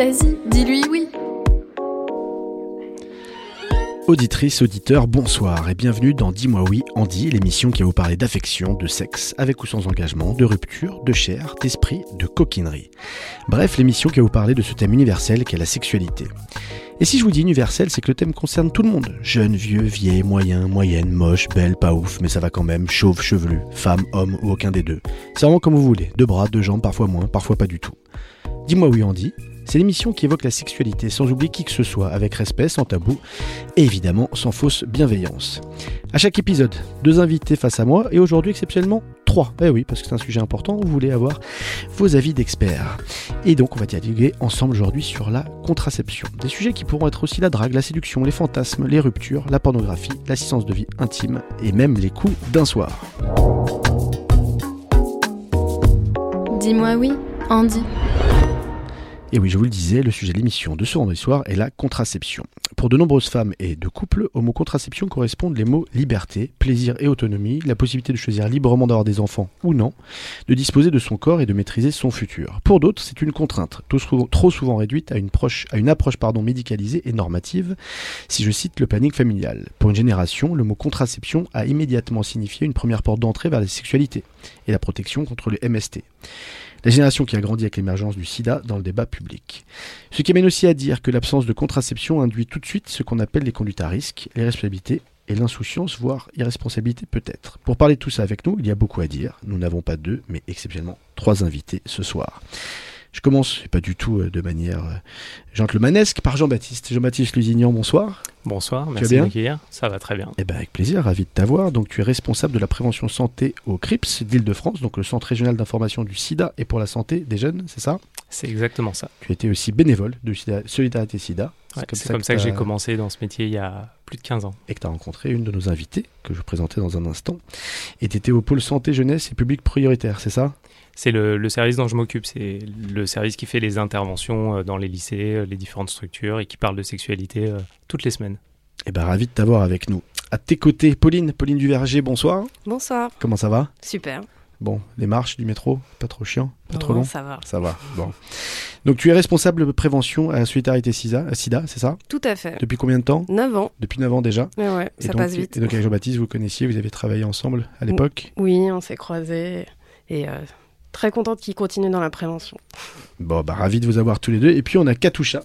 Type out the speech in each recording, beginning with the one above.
Vas-y, dis-lui oui. Auditrices, auditeurs, bonsoir et bienvenue dans Dis-moi oui, Andy, l'émission qui va vous parler d'affection, de sexe, avec ou sans engagement, de rupture, de chair, d'esprit, de coquinerie. Bref, l'émission qui va vous parler de ce thème universel qu'est la sexualité. Et si je vous dis universel, c'est que le thème concerne tout le monde. Jeune, vieux, vieille, moyen, moyenne, moche, belle, pas ouf, mais ça va quand même, chauve, chevelu, femme, homme ou aucun des deux. C'est vraiment comme vous voulez, deux bras, deux jambes, parfois moins, parfois pas du tout. Dis-moi oui Andy, c'est l'émission qui évoque la sexualité sans oublier qui que ce soit, avec respect, sans tabou et évidemment sans fausse bienveillance. À chaque épisode, deux invités face à moi et aujourd'hui exceptionnellement trois. Eh oui, parce que c'est un sujet important, vous voulez avoir vos avis d'experts. Et donc on va dialoguer ensemble aujourd'hui sur la contraception. Des sujets qui pourront être aussi la drague, la séduction, les fantasmes, les ruptures, la pornographie, l'assistance de vie intime et même les coups d'un soir. Dis-moi oui, Andy. Et oui, je vous le disais, le sujet de l'émission de ce vendredi soir est la contraception. Pour de nombreuses femmes et de couples, au mot contraception correspondent les mots liberté, plaisir et autonomie, la possibilité de choisir librement d'avoir des enfants ou non, de disposer de son corps et de maîtriser son futur. Pour d'autres, c'est une contrainte, trop souvent réduite à une, approche médicalisée et normative, si je cite le planning familial. Pour une génération, le mot contraception a immédiatement signifié une première porte d'entrée vers la sexualité et la protection contre le MST la génération qui a grandi avec l'émergence du sida dans le débat public. Ce qui amène aussi à dire que l'absence de contraception induit tout de suite ce qu'on appelle les conduites à risque, les responsabilités et l'insouciance, voire irresponsabilité peut-être. Pour parler de tout ça avec nous, il y a beaucoup à dire. Nous n'avons pas deux, mais exceptionnellement trois invités ce soir. Je commence, pas du tout euh, de manière euh, gentlemanesque, par Jean-Baptiste. Jean-Baptiste Lusignan, bonsoir. Bonsoir, merci de m'accueillir. Ça va très bien. Eh ben avec plaisir, ravi de t'avoir. Donc tu es responsable de la prévention santé au CRIPS d'Île-de-France, donc le Centre régional d'information du SIDA et pour la santé des jeunes, c'est ça? C'est exactement ça. Tu étais aussi bénévole de Solidarité SIDA. C'est comme, ça, comme ça que, j'ai commencé dans ce métier il y a plus de 15 ans. Et que tu as rencontré une de nos invités, que je présentais dans un instant. Et tu étais au pôle santé jeunesse et public prioritaire, c'est ça? C'est le, service dont je m'occupe. C'est le service qui fait les interventions euh, dans les lycées, euh, les différentes structures et qui parle de sexualité euh, toutes les semaines. Eh ben, ravi de t'avoir avec nous. À tes côtés, Pauline, Pauline Duverger, bonsoir. Bonsoir. Comment ça va? Super. Bon, les marches du métro, pas trop chiant, pas trop long? Ça va. Ça va. Bon. Donc tu es responsable de prévention à Solidarité SIDA, SIDA c'est ça? Tout à fait. Depuis combien de temps? 9 ans. Depuis 9 ans déjà. Mais ouais, ça passe vite. Et donc avec Jean-Baptiste, vous connaissiez, vous avez travaillé ensemble à l'époque? Oui, on s'est croisés et très contente qu'il continue dans la prévention. Bon, bah ravi de vous avoir tous les deux. Et puis on a Katusha,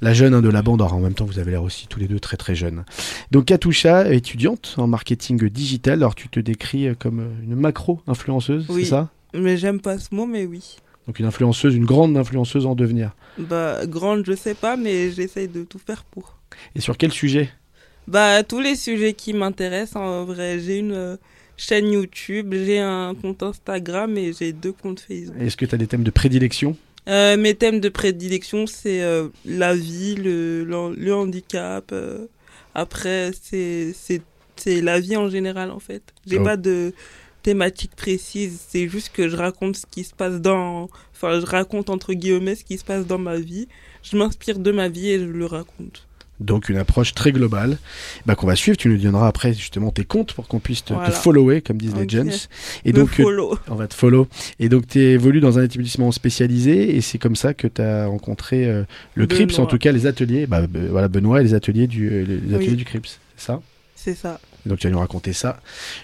la jeune hein, de la bande. Alors, en même temps, vous avez l'air aussi tous les deux très très jeunes. Donc Katusha, étudiante en marketing digital. Alors tu te décris euh, comme euh, une macro-influenceuse, c'est ça? Mais j'aime pas ce mot, mais oui. Donc une influenceuse, une grande influenceuse en devenir. Bah grande, je sais pas, mais j'essaye de tout faire pour. Et sur quel sujet? Bah tous les sujets qui m'intéressent en vrai. J'ai une euh, chaîne YouTube, j'ai un compte Instagram et j'ai deux comptes Facebook. Est-ce que tu as des thèmes de prédilection euh, Mes thèmes de prédilection, c'est euh, la vie, le, le, handicap. Euh, après, c'est la vie en général, en fait. J'ai oh. pas de thématique précise, c'est juste que je raconte ce qui se passe dans... Enfin, je raconte entre guillemets ce qui se passe dans ma vie. Je m'inspire de ma vie et je le raconte. Donc une approche très globale bah, qu'on va suivre. Tu nous donneras après justement tes comptes pour qu'on puisse te, follower, comme disent les gens. Et donc euh, on va te follow. Et donc tu évolues dans un établissement spécialisé et c'est comme ça que tu as rencontré euh, le CRIPS, en tout cas les ateliers. Bah, voilà Benoît et les ateliers du, euh, les ateliers du CRIPS, c'est ça? C'est ça. donc tu vas nous raconter ça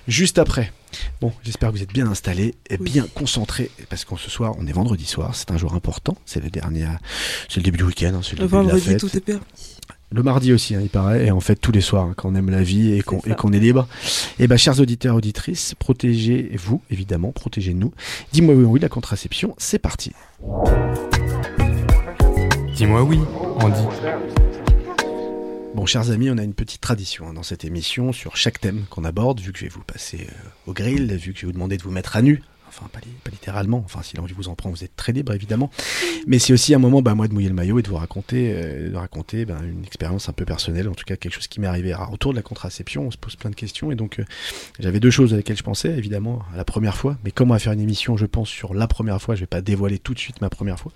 juste après. Bon, j'espère que vous êtes bien installés et bien concentrés parce qu'en ce soir, on est vendredi soir, c'est un jour important, c'est le dernier, c'est le début du week-end, hein, c'est le, vendredi, tout est permis. Le mardi aussi, hein, il paraît, et en fait tous les soirs, hein, quand on aime la vie et qu'on est, libre. Et eh bien, chers auditeurs, auditrices, protégez-vous, évidemment, protégez-nous. Dis-moi oui, oui, la contraception, c'est parti. Dis-moi oui, Andy. Bon, chers amis, on a une petite tradition hein, dans cette émission sur chaque thème qu'on aborde, vu que je vais vous passer euh, au grill, vu que je vais vous demander de vous mettre à nu enfin pas, li- pas littéralement, enfin si l'envie vous en prend, vous êtes très libre évidemment, mais c'est aussi un moment, bah, moi, de mouiller le maillot et de vous raconter, euh, raconter bah, une expérience un peu personnelle, en tout cas quelque chose qui m'est arrivé. Alors, autour de la contraception, on se pose plein de questions, et donc euh, j'avais deux choses à lesquelles je pensais, évidemment, à la première fois, mais comme on va faire une émission, je pense, sur la première fois, je vais pas dévoiler tout de suite ma première fois.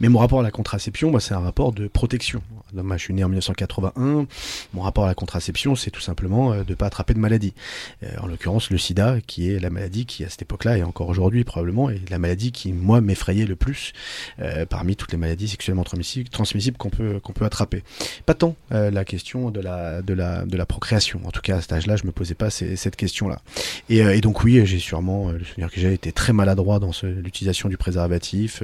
Mais mon rapport à la contraception, c'est un rapport de protection. Moi, je suis né en 1981. Mon rapport à la contraception, c'est tout simplement euh, de pas attraper de maladie. Euh, en l'occurrence, le sida, qui est la maladie qui, à cette époque-là, et encore aujourd'hui probablement, est la maladie qui, moi, m'effrayait le plus euh, parmi toutes les maladies sexuellement transmissibles, qu'on peut, qu'on peut attraper. Pas tant la question de la, de, la, de la procréation. En tout cas, à cet âge-là, je me posais pas cette question-là. Et, donc, oui, j'ai sûrement, le souvenir que j'ai été très maladroit dans l'utilisation du préservatif.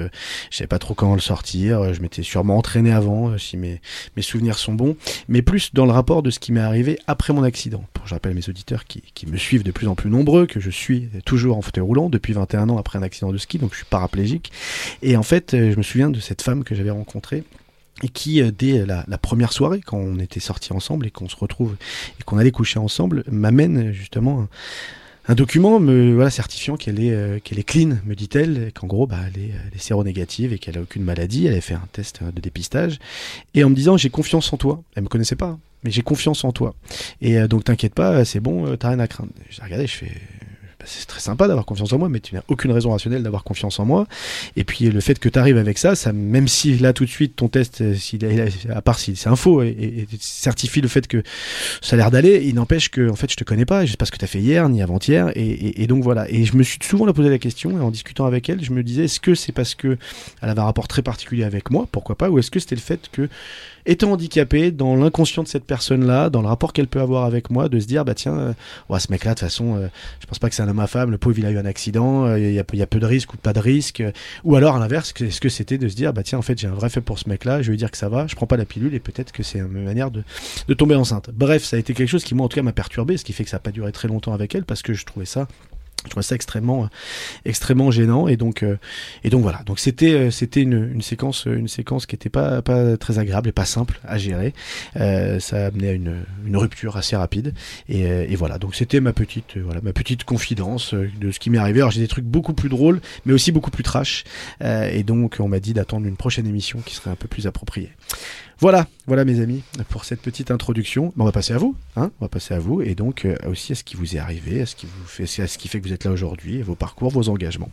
Je savais pas trop comment le sortir. Euh, Je m'étais sûrement entraîné avant, euh, si mes, mes souvenirs sont bons. Mais plus dans le rapport de ce qui m'est arrivé après mon accident. Pour, je rappelle mes auditeurs qui, qui me suivent de plus en plus nombreux, que je suis toujours en fauteuil roulant depuis 21 ans après un accident de ski, donc je suis paraplégique. Et en fait, euh, je me souviens de cette femme que j'avais rencontrée et qui, dès la, première soirée, quand on était sortis ensemble et qu'on se retrouve et qu'on allait coucher ensemble, m'amène justement un document me voilà certifiant qu'elle est euh, qu'elle est clean, me dit-elle, qu'en gros bah elle est, elle est séronégative et qu'elle a aucune maladie. Elle avait fait un test euh, de dépistage et en me disant j'ai confiance en toi. Elle me connaissait pas, mais j'ai confiance en toi. Et euh, donc t'inquiète pas, c'est bon, t'as rien à craindre. J'ai regardé, je fais bah, c'est très sympa d'avoir confiance en moi, mais tu n'as aucune raison rationnelle d'avoir confiance en moi. Et puis le fait que tu arrives avec ça, ça, même si là tout de suite ton test, euh, à part si c'est un faux et, certifie le fait que ça a l'air d'aller, il n'empêche que en fait je te connais pas, je sais pas ce que tu as fait hier ni avant-hier, et, donc voilà. Et je me suis souvent posé la question, et en discutant avec elle, je me disais est-ce que c'est parce que elle avait un rapport très particulier avec moi, pourquoi pas, ou est-ce que c'était le fait que étant handicapé dans l'inconscient de cette personne-là, dans le rapport qu'elle peut avoir avec moi, de se dire bah tiens, euh, ouais, ce mec-là de toute façon, euh, je pense pas que c'est un homme à femme, le pauvre il a eu un accident, euh, il y, a, peu de risques ou pas de risques, ou alors à l'inverse, est-ce que c'était de se dire bah tiens en fait j'ai un vrai fait pour ce mec-là, je vais lui dire que ça va, je prends pas la pilule et peut-être que c'est une manière de, de tomber enceinte. Bref, ça a été quelque chose qui moi en tout cas m'a perturbé, ce qui fait que ça a pas duré très longtemps avec elle parce que je trouvais ça je trouvais ça extrêmement, euh, extrêmement gênant et donc, euh, et donc voilà. Donc c'était, euh, c'était une, une séquence, une séquence qui était pas, pas très agréable et pas simple à gérer. Euh, ça a amené à une, une rupture assez rapide et, euh, et voilà. Donc c'était ma petite, euh, voilà, ma petite confidence euh, de ce qui m'est arrivé. Alors j'ai des trucs beaucoup plus drôles, mais aussi beaucoup plus trash. Euh, et donc on m'a dit d'attendre une prochaine émission qui serait un peu plus appropriée. Voilà, voilà mes amis, pour cette petite introduction. On va passer à vous, hein On va passer à vous et donc euh, aussi à ce qui vous est arrivé, à ce qui vous fait, à ce qui fait que vous êtes là aujourd'hui, vos parcours, vos engagements.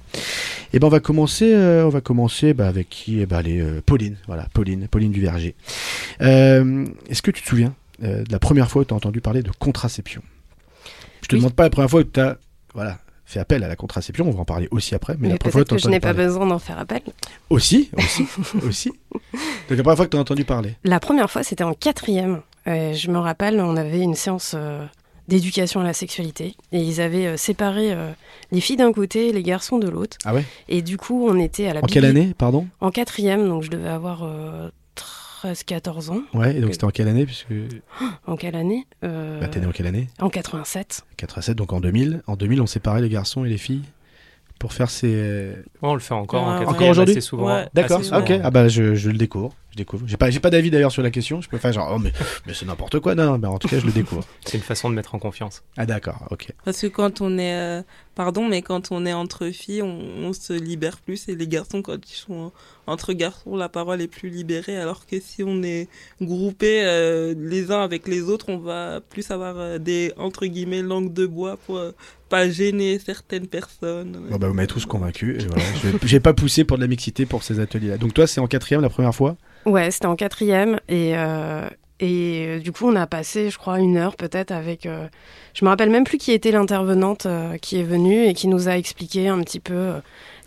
Et ben on va commencer, euh, on va commencer bah, avec qui Eh ben allez, euh, Pauline, voilà, Pauline, Pauline du Verger. Est-ce que tu te souviens de la première fois où tu as entendu parler de contraception? Je te Oui. demande pas la première fois où tu as, voilà, fait appel à la contraception, on va en parler aussi après, mais, Mais la première fois que je n'ai pas besoin d'en faire appel. Aussi, aussi, aussi. Donc la première fois que tu as entendu parler. La première fois, c'était en quatrième. Euh, je me rappelle, on avait une séance euh, d'éducation à la sexualité et ils avaient euh, séparé les filles d'un côté et les garçons de l'autre. Ah ouais? Et du coup, on était à la En quelle année, pardon? En quatrième, donc je devais avoir 13-14 ans. Ouais, et donc c'était en quelle année puisque En quelle année Euh, bah, t'es né en quelle année? En 87. 87, donc en 2000. En 2000, on séparait les garçons et les filles pour faire ces. Ouais, on le fait encore Ouais, en ouais. quatrième Encore aujourd'hui assez souvent. Ouais. D'accord, assez souvent. ok. Ah bah je, je le découvre. Je découvre. J'ai pas, j'ai pas d'avis d'ailleurs sur la question. Je peux faire genre, oh mais, mais c'est n'importe quoi. Non, non, mais en tout cas, je le découvre. C'est une façon de mettre en confiance. Ah d'accord, ok. Parce que quand on est, euh, pardon, mais quand on est entre filles, on, on se libère plus et les garçons, quand ils sont entre garçons, la parole est plus libérée. Alors que si on est groupés euh, les uns avec les autres, on va plus avoir euh, des entre guillemets langues de bois pour euh, pas gêner certaines personnes. Bon bah vous m'avez tous convaincu. Voilà, j'ai pas poussé pour de la mixité pour ces ateliers-là. Donc toi, c'est en quatrième la première fois? Ouais, c'était en quatrième et euh, et euh, du coup on a passé, je crois, une heure peut-être avec. euh, je me rappelle même plus qui était l'intervenante euh, qui est venue et qui nous a expliqué un petit peu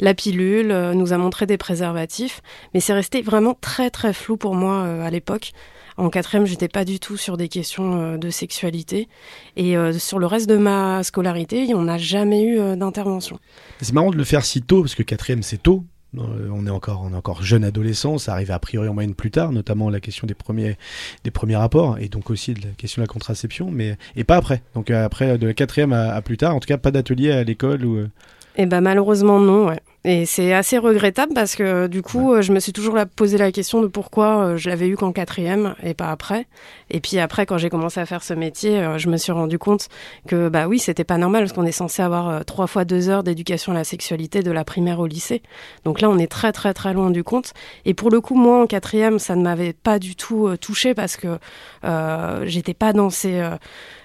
la pilule, nous a montré des préservatifs, mais c'est resté vraiment très très flou pour moi à l'époque. En quatrième, j'étais pas du tout sur des questions de sexualité et sur le reste de ma scolarité, on n'a jamais eu d'intervention. C'est marrant de le faire si tôt parce que quatrième c'est tôt. Euh, On est encore, on est encore jeune adolescent. Ça arrive a priori en moyenne plus tard, notamment la question des premiers, des premiers rapports et donc aussi de la question de la contraception, mais et pas après. Donc euh, après de la quatrième à, à plus tard, en tout cas pas d'atelier à l'école ou. euh, Eh ben malheureusement non, ouais. Et c'est assez regrettable parce que du coup, euh, je me suis toujours la- posé la question de pourquoi euh, je l'avais eu qu'en quatrième et pas après. Et puis après, quand j'ai commencé à faire ce métier, euh, je me suis rendu compte que bah oui, c'était pas normal parce qu'on est censé avoir trois fois deux heures d'éducation à la sexualité de la primaire au lycée. Donc là, on est très très très loin du compte. Et pour le coup, moi en quatrième, ça ne m'avait pas du tout touché parce que euh, j'étais pas dans ces euh,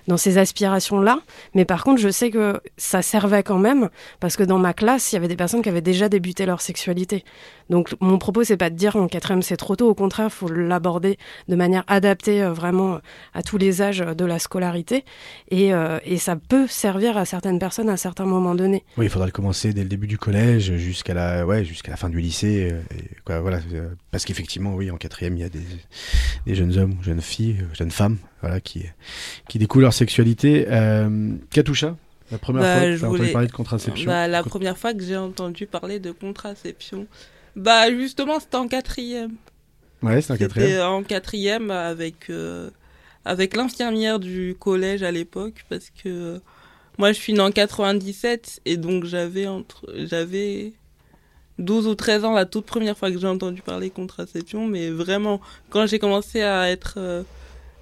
dans ces aspirations-là. Mais par contre, je sais que ça servait quand même, parce que dans ma classe, il y avait des personnes qui avaient déjà débuté leur sexualité. Donc mon propos, c'est pas de dire en quatrième c'est trop tôt, au contraire, il faut l'aborder de manière adaptée euh, vraiment à tous les âges de la scolarité. Et, euh, et ça peut servir à certaines personnes à certains moments donnés. Oui, il faudra le commencer dès le début du collège jusqu'à la, ouais, jusqu'à la fin du lycée. euh, et quoi, voilà, euh, parce qu'effectivement, oui, en quatrième, il y a des, des jeunes hommes, jeunes filles, euh, jeunes femmes, voilà, qui, qui découvrent leur sexualité. Euh, Katusha, la première Bah, fois que tu as entendu voulais- parler de contraception. Bah, la première fois que j'ai entendu parler de contraception, bah justement c'était en quatrième. Ouais, c'est un quatrième. C'était en quatrième avec euh, avec l'infirmière du collège à l'époque parce que euh, moi je suis née en 97 et donc j'avais entre j'avais 12 ou 13 ans la toute première fois que j'ai entendu parler contraception mais vraiment quand j'ai commencé à être euh,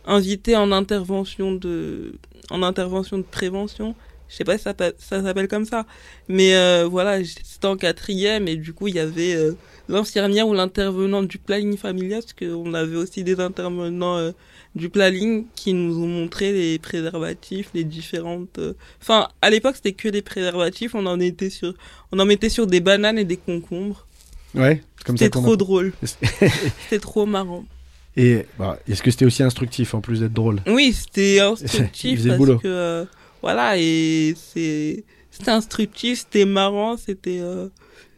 invitée en intervention de en intervention de prévention je sais pas si ça, s'appelle comme ça mais euh, voilà c'était en quatrième et du coup il y avait euh, l'infirmière ou l'intervenant du planning familial, parce qu'on avait aussi des intervenants euh, du planning qui nous ont montré les préservatifs, les différentes. euh, Enfin, à l'époque, c'était que des préservatifs. On en était sur, on en mettait sur des bananes et des concombres. Ouais, comme ça C'était trop a- drôle. C'était trop marrant. Et bah, est-ce que c'était aussi instructif en plus d'être drôle? Oui, c'était Il instructif faisait le parce boulot. que voilà et c'est c'était instructif, c'était marrant, c'était euh,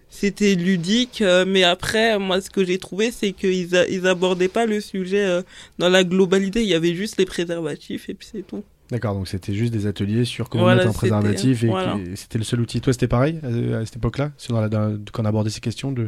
c'était ludique, euh, mais après moi ce que j'ai trouvé c'est qu'ils ils abordaient pas le sujet euh, dans la globalité, il y avait juste les préservatifs et puis c'est tout. D'accord, donc c'était juste des ateliers sur comment Voilà, mettre un préservatif et voilà. c'était le seul outil. Toi, c'était pareil euh, à cette époque-là C'est dans la- dans- Quand on abordait ces questions de,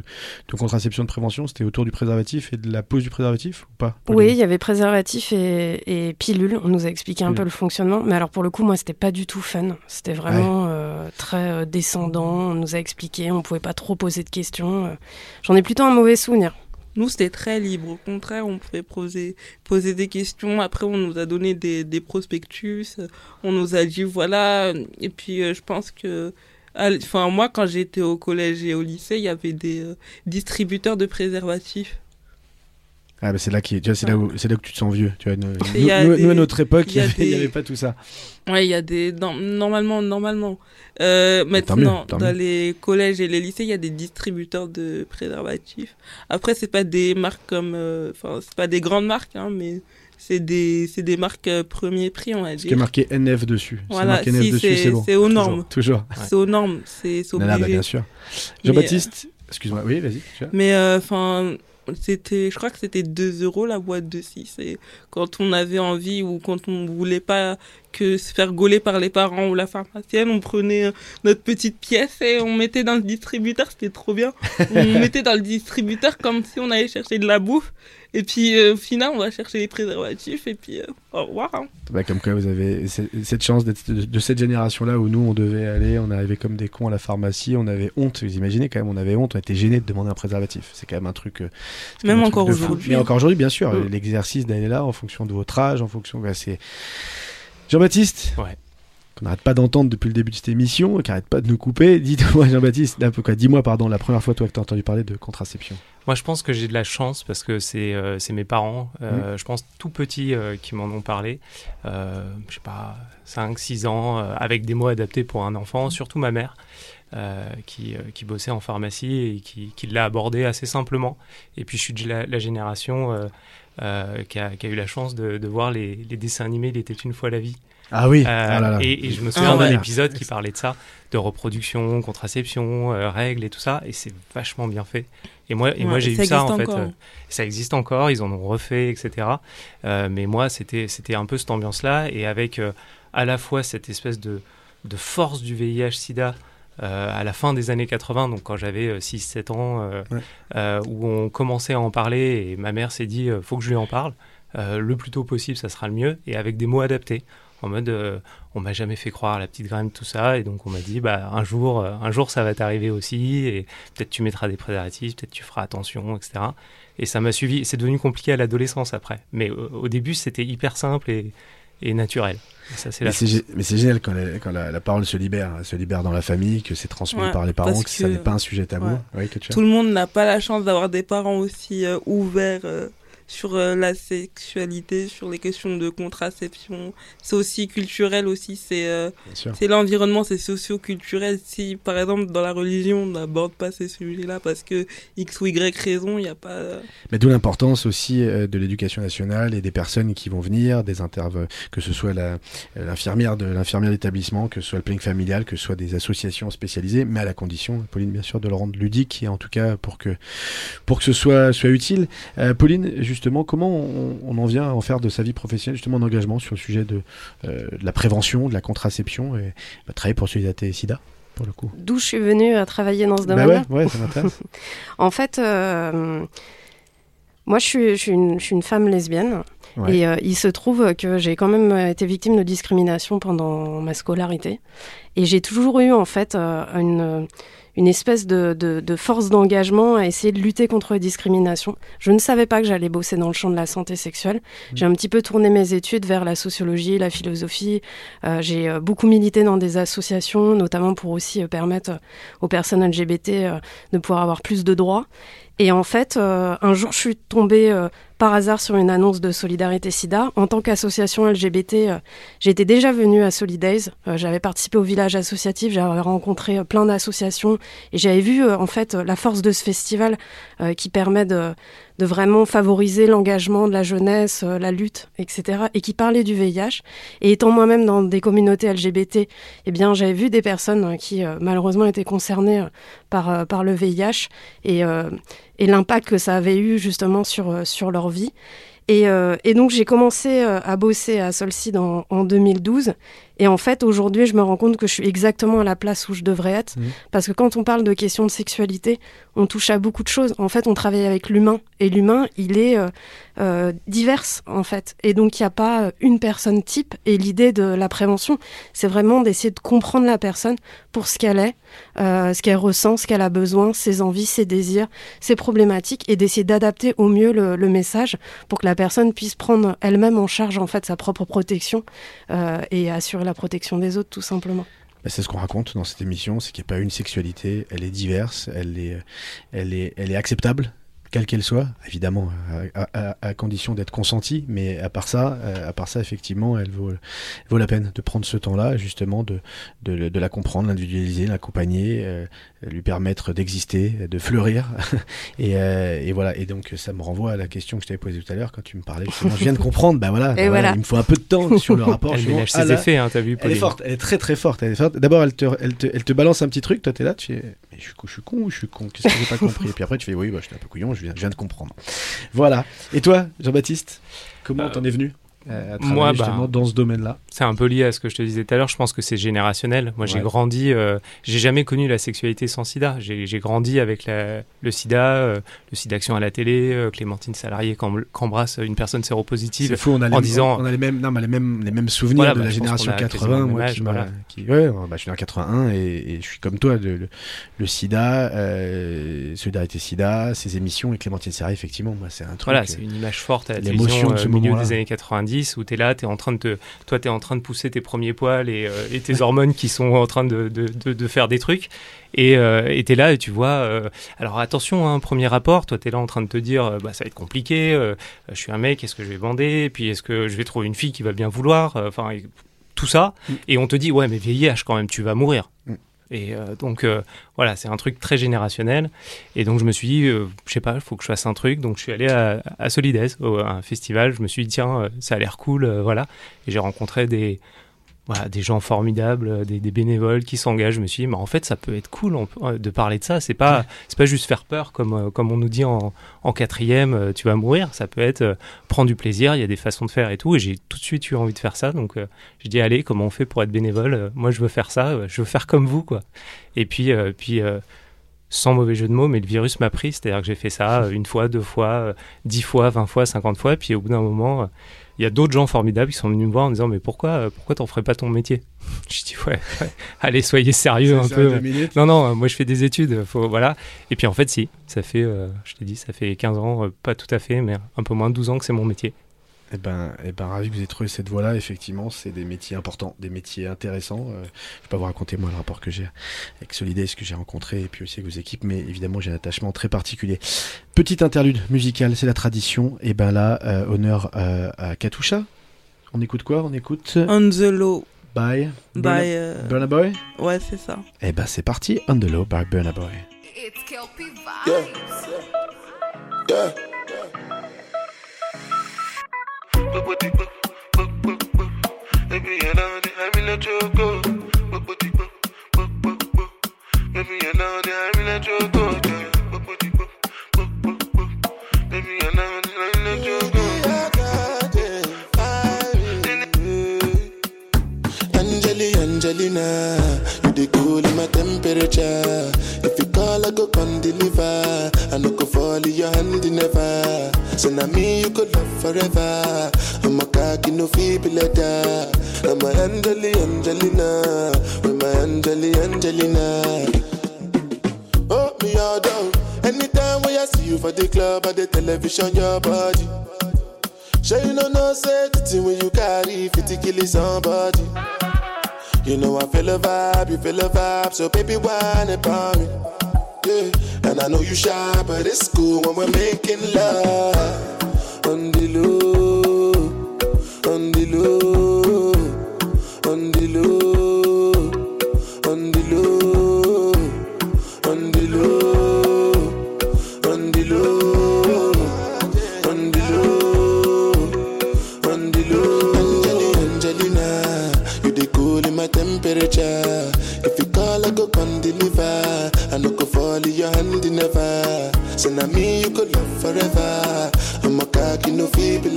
de contraception de prévention, c'était autour du préservatif et de la pose du préservatif ou pas Oui, il y avait préservatif et, et pilule. On nous a expliqué un peu le fonctionnement. Mais alors, pour le coup, moi, c'était pas du tout fun. C'était vraiment euh, très euh, descendant. On nous a expliqué. On pouvait pas trop poser de questions. J'en ai plutôt un mauvais souvenir. Nous c'était très libre, au contraire on pouvait poser poser des questions. Après on nous a donné des, des prospectus, on nous a dit voilà et puis euh, je pense que Enfin, moi, quand j'étais au collège et au lycée, il y avait des euh, distributeurs de préservatifs. Ah, bah c'est là, qui, tu vois, c'est là, où, c'est là que tu te sens vieux. Tu vois, nous, des- à notre époque, il n'y avait, des- pas tout ça. Ouais, il y a des. normalement, normalement. Euh, mieux, maintenant, dans mieux. les collèges et les lycées, il y a des distributeurs de préservatifs. Après, c'est pas des marques comme. euh, Enfin, c'est pas des grandes marques, hein, mais c'est des, c'est des marques euh, premier prix, on va Ce qui est dire. marqué NF dessus. C'est Voilà, marqué NF si, dessus, c'est- c'est bon. c'est aux Toujours, normes. Toujours. C'est aux normes, c'est c'est bah, bien sûr. Jean-Baptiste, excuse-moi, oui, vas-y. Mais euh, enfin, c'était, je crois que c'était 2 euros la boîte de 6. Et quand on avait envie ou quand on voulait pas que se faire gauler par les parents ou la pharmacienne, on prenait euh, notre petite pièce et on mettait dans le distributeur. C'était trop bien. on mettait dans le distributeur comme si on allait chercher de la bouffe. Et puis euh, au final, on va chercher les préservatifs et puis euh, au revoir. hein. Bah, comme quoi vous avez ce- cette chance d'être de, de cette génération-là où nous on devait aller, on arrivait comme des cons à la pharmacie, on avait honte, vous imaginez quand même, on avait honte, on était gêné de demander un préservatif. C'est quand même un truc. euh, Même un encore truc aujourd'hui. Mais encore aujourd'hui, bien sûr, Mm. l'exercice d'aller là en fonction de votre âge, en fonction. bah, c'est Jean-Baptiste. Ouais. Qu'on n'arrête pas d'entendre depuis le début de cette émission, qui n'arrête pas de nous couper. Dis-moi, Jean-Baptiste, Dis-moi, pardon, la première fois toi que tu as entendu parler de contraception. Moi, je pense que j'ai de la chance parce que c'est euh, mes parents, Mmh. euh, je pense tout petits, euh, qui m'en ont parlé. Euh, je sais pas, 5, 6 ans, avec des mots adaptés pour un enfant, surtout ma mère. qui, qui bossait en pharmacie et qui, qui l'a abordé assez simplement. Et puis je suis de la, la génération qui, a, qui a eu la chance de, de voir les, les dessins animés Il était une fois la vie. Ah oui. Euh, ah là là. Et, et je me souviens Ah d'un ouais. épisode qui parlait de ça, de reproduction, contraception, euh, règles et tout ça, et c'est vachement bien fait. Et moi, et moi Ouais, j'ai eu ça en fait. euh, ça existe encore, ils en ont refait, etc. Euh, mais moi, c'était c'était un peu cette ambiance-là, et avec euh, à la fois cette espèce de, de force du VIH/SIDA. euh, à la fin des années 80, donc quand j'avais 6-7 ans, euh, Ouais. euh, où on commençait à en parler et ma mère s'est dit euh, faut que je lui en parle. Euh, le plus tôt possible, ça sera le mieux, et avec des mots adaptés en mode on m'a jamais fait croire à la petite graine tout ça. Et donc on m'a dit bah un jour un jour ça va t'arriver aussi. Et peut-être tu mettras des préservatifs peut-être tu feras attention etc et ça m'a suivi. C'est devenu compliqué à l'adolescence après. Mais au début c'était hyper simple et, et naturel. Ça, mais c'est génial quand, la, quand la, parole se libère, se libère dans la famille, que c'est transmis par les parents, que, ça n'est pas un sujet tabou. Tout le monde n'a pas la chance d'avoir des parents aussi ouverts sur euh, la sexualité, sur les questions de contraception. C'est aussi culturel aussi, c'est euh, c'est l'environnement, c'est socio-culturel. Si par exemple dans la religion on n'aborde pas ces sujets-là parce que X ou Y raison, il n'y a pas... Euh, Mais d'où l'importance aussi de l'éducation nationale et des personnes qui vont venir, des que ce soit l'infirmière de l'infirmière d'établissement, que ce soit le planning familial, que ce soit des associations spécialisées, mais à la condition, Pauline bien sûr, de le rendre ludique et en tout cas pour que, pour que ce soit, soit utile. Pauline, juste justement, comment on, en vient à en faire de sa vie professionnelle justement un engagement sur le sujet de, euh, la prévention, de la contraception et bah, travailler pour Solidarité SIDA pour le coup D'où je suis venue à travailler dans ce bah domaine-là ouais, ça m'intéresse. en fait, euh, moi je suis, je, suis une, femme lesbienne. Et euh, il se trouve que j'ai quand même été victime de discrimination pendant ma scolarité. Et j'ai toujours eu en fait une, une espèce de, de, force d'engagement à essayer de lutter contre les discriminations. Je ne savais pas que j'allais bosser dans le champ de la santé sexuelle. Mmh. J'ai un petit peu tourné mes études vers la sociologie, la philosophie. Euh, j'ai euh, beaucoup milité dans des associations, notamment pour aussi euh, permettre aux personnes LGBT de pouvoir avoir plus de droits. Et en fait, un jour, je suis tombée par hasard sur une annonce de Solidarité SIDA. En tant qu'association LGBT, euh, j'étais déjà venue à Solidays. Euh, j'avais participé au village associatif, j'avais rencontré euh, plein d'associations et j'avais vu en fait la force de ce festival qui permet de, de vraiment favoriser l'engagement de la jeunesse, la lutte, etc. et qui parlait du VIH. Et étant moi-même dans des communautés LGBT, eh bien j'avais vu des personnes qui malheureusement étaient concernées par, par le VIH et, et l'impact que ça avait eu justement sur, sur leur vie. Et, euh, et donc j'ai commencé euh, à bosser à Solcid en, en 2012 et en fait, aujourd'hui, je me rends compte que je suis exactement à la place où je devrais être. Mmh. Parce que quand on parle de questions de sexualité, on touche à beaucoup de choses. En fait, on travaille avec l'humain. Et l'humain, il est euh, euh divers, en fait. Et donc, il n'y a pas une personne type. Et l'idée de la prévention, c'est vraiment d'essayer de comprendre la personne pour ce qu'elle est, euh, ce qu'elle ressent, ce qu'elle a besoin, ses envies, ses désirs, ses problématiques. Et d'essayer d'adapter au mieux le, le, message pour que la personne puisse prendre elle-même en charge, en fait, sa propre protection euh, et assurer la la protection des autres, tout simplement. Bah, c'est ce qu'on raconte dans cette émission, c'est qu'il n'y a pas une sexualité, elle est diverse, elle est, elle est, elle est acceptable, quelle qu'elle soit, évidemment, à, condition d'être consentie, mais à part ça, euh, à part ça, effectivement, elle vaut, vaut la peine de prendre ce temps-là, justement, de, de, la comprendre, l'individualiser, l'accompagner, euh, lui permettre d'exister, de fleurir, et, euh, et, voilà. Et donc, ça me renvoie à la question que je t'avais posée tout à l'heure quand tu me parlais. Justement, je viens de comprendre, bah voilà, bah voilà, il me faut un peu de temps sur le rapport. elle ménage ses effets, hein, t'as vu. Elle est forte, elle est très très forte. D'abord, elle te, elle, te, elle te balance un petit truc, toi t'es là, tu fais, mais je, je suis con ou je suis con? Qu'est-ce que j'ai pas compris? Et puis après, tu fais, oui, bah, je suis un peu couillon, je viens, de comprendre. Voilà. Et toi, Jean-Baptiste, comment euh, t'en es venu? Euh, Moi, bah, justement dans ce domaine-là C'est un peu lié à ce que je te disais tout à l'heure. Je pense que c'est générationnel. Moi, j'ai grandi, euh, j'ai jamais connu la sexualité sans sida. J'ai grandi avec le sida, euh, le sida action à la télé, Clémentine Salarié qu'embrasse une personne séropositive. C'est fou, on a, les, en disant, on a les, mêmes, non, mais les, mêmes, les mêmes souvenirs de la bah, génération 80. Moi, qui, voilà. qui, ouais, bah, je suis en 81 et, je suis comme toi. Le, le, sida, Solidarité Sida, ces émissions et Clémentine Salarié, effectivement, moi, c'est un truc. Voilà, c'est une image forte à la télévision au milieu des années 90 où tu es là, es en train de te, toi, tu es en train de pousser tes premiers poils et, euh, tes hormones qui sont en train de, de, de, faire des trucs. Et euh, tu es là et tu vois, euh, alors attention, un hein, premier rapport, toi tu es là en train de te dire, bah, ça va être compliqué, je suis un mec, est-ce que je vais bander, puis est-ce que je vais trouver une fille qui va bien vouloir, enfin tout ça. Mm. Et on te dit, ouais, mais VIH quand même, tu vas mourir. Mm. Et euh, donc euh, voilà, c'est un truc très générationnel. Et donc je me suis dit, euh, je sais pas, il faut que je fasse un truc. Donc je suis allé à, Solides, à un festival. Je me suis dit, tiens, ça a l'air cool, voilà. Et j'ai rencontré des, des gens formidables, euh, des, bénévoles qui s'engagent. Je me suis dit, mais en fait, ça peut être cool euh, de parler de ça. C'est pas, c'est pas juste faire peur comme, euh, comme on nous dit en, en quatrième, tu vas mourir. Ça peut être prendre du plaisir. Il y a des façons de faire et tout. Et j'ai tout de suite eu envie de faire ça. Donc, j'ai dit, allez, comment on fait pour être bénévole Moi, je veux faire ça. Je veux faire comme vous, quoi. Et puis, puis sans mauvais jeu de mots, mais le virus m'a pris. C'est-à-dire que j'ai fait ça une fois, deux fois, dix fois, vingt fois, cinquante fois. Puis au bout d'un moment, il y a d'autres gens formidables qui sont venus me voir en me disant Mais pourquoi, pourquoi t'en ferais pas ton métier? Je dis Ouais, allez, soyez sérieux un peu. Non, non, moi je fais des études. Faut, voilà. Et puis en fait, si, ça fait, je t'ai dit, ça fait 15 ans, pas tout à fait, mais un peu moins de 12 ans que c'est mon métier. Eh ben, eh ben, ravi que vous ayez trouvé cette voie-là. Effectivement, c'est des métiers importants, des métiers intéressants. Euh, je ne vais pas vous raconter moi le rapport que j'ai avec Solidays, ce que j'ai rencontré, et puis aussi avec vos équipes, mais évidemment, j'ai un attachement très particulier. Petite interlude musicale, c'est la tradition. Et eh ben là, euh, honneur euh, à Katusha. On écoute quoi? On écoute On the Low. By, by Burna Boy? Ouais, c'est ça. Eh ben, c'est parti. On the Low by Burna Boy. It's Angelina, you the cool in my temperature. I go come deliver. I no go fall in your hand never. So now me you could love forever. I'm a cocky no feeble letter. I'm a Angeli Angelina. With my Angeli Angelina. Oh, me all down. Anytime when I see you for the club or the television, your body. Sure you know no safety when you carry 50 kill somebody. You know I feel a vibe, you feel a vibe, so baby whine about me. Yeah, and I know you shy, but it's cool when we're making love. On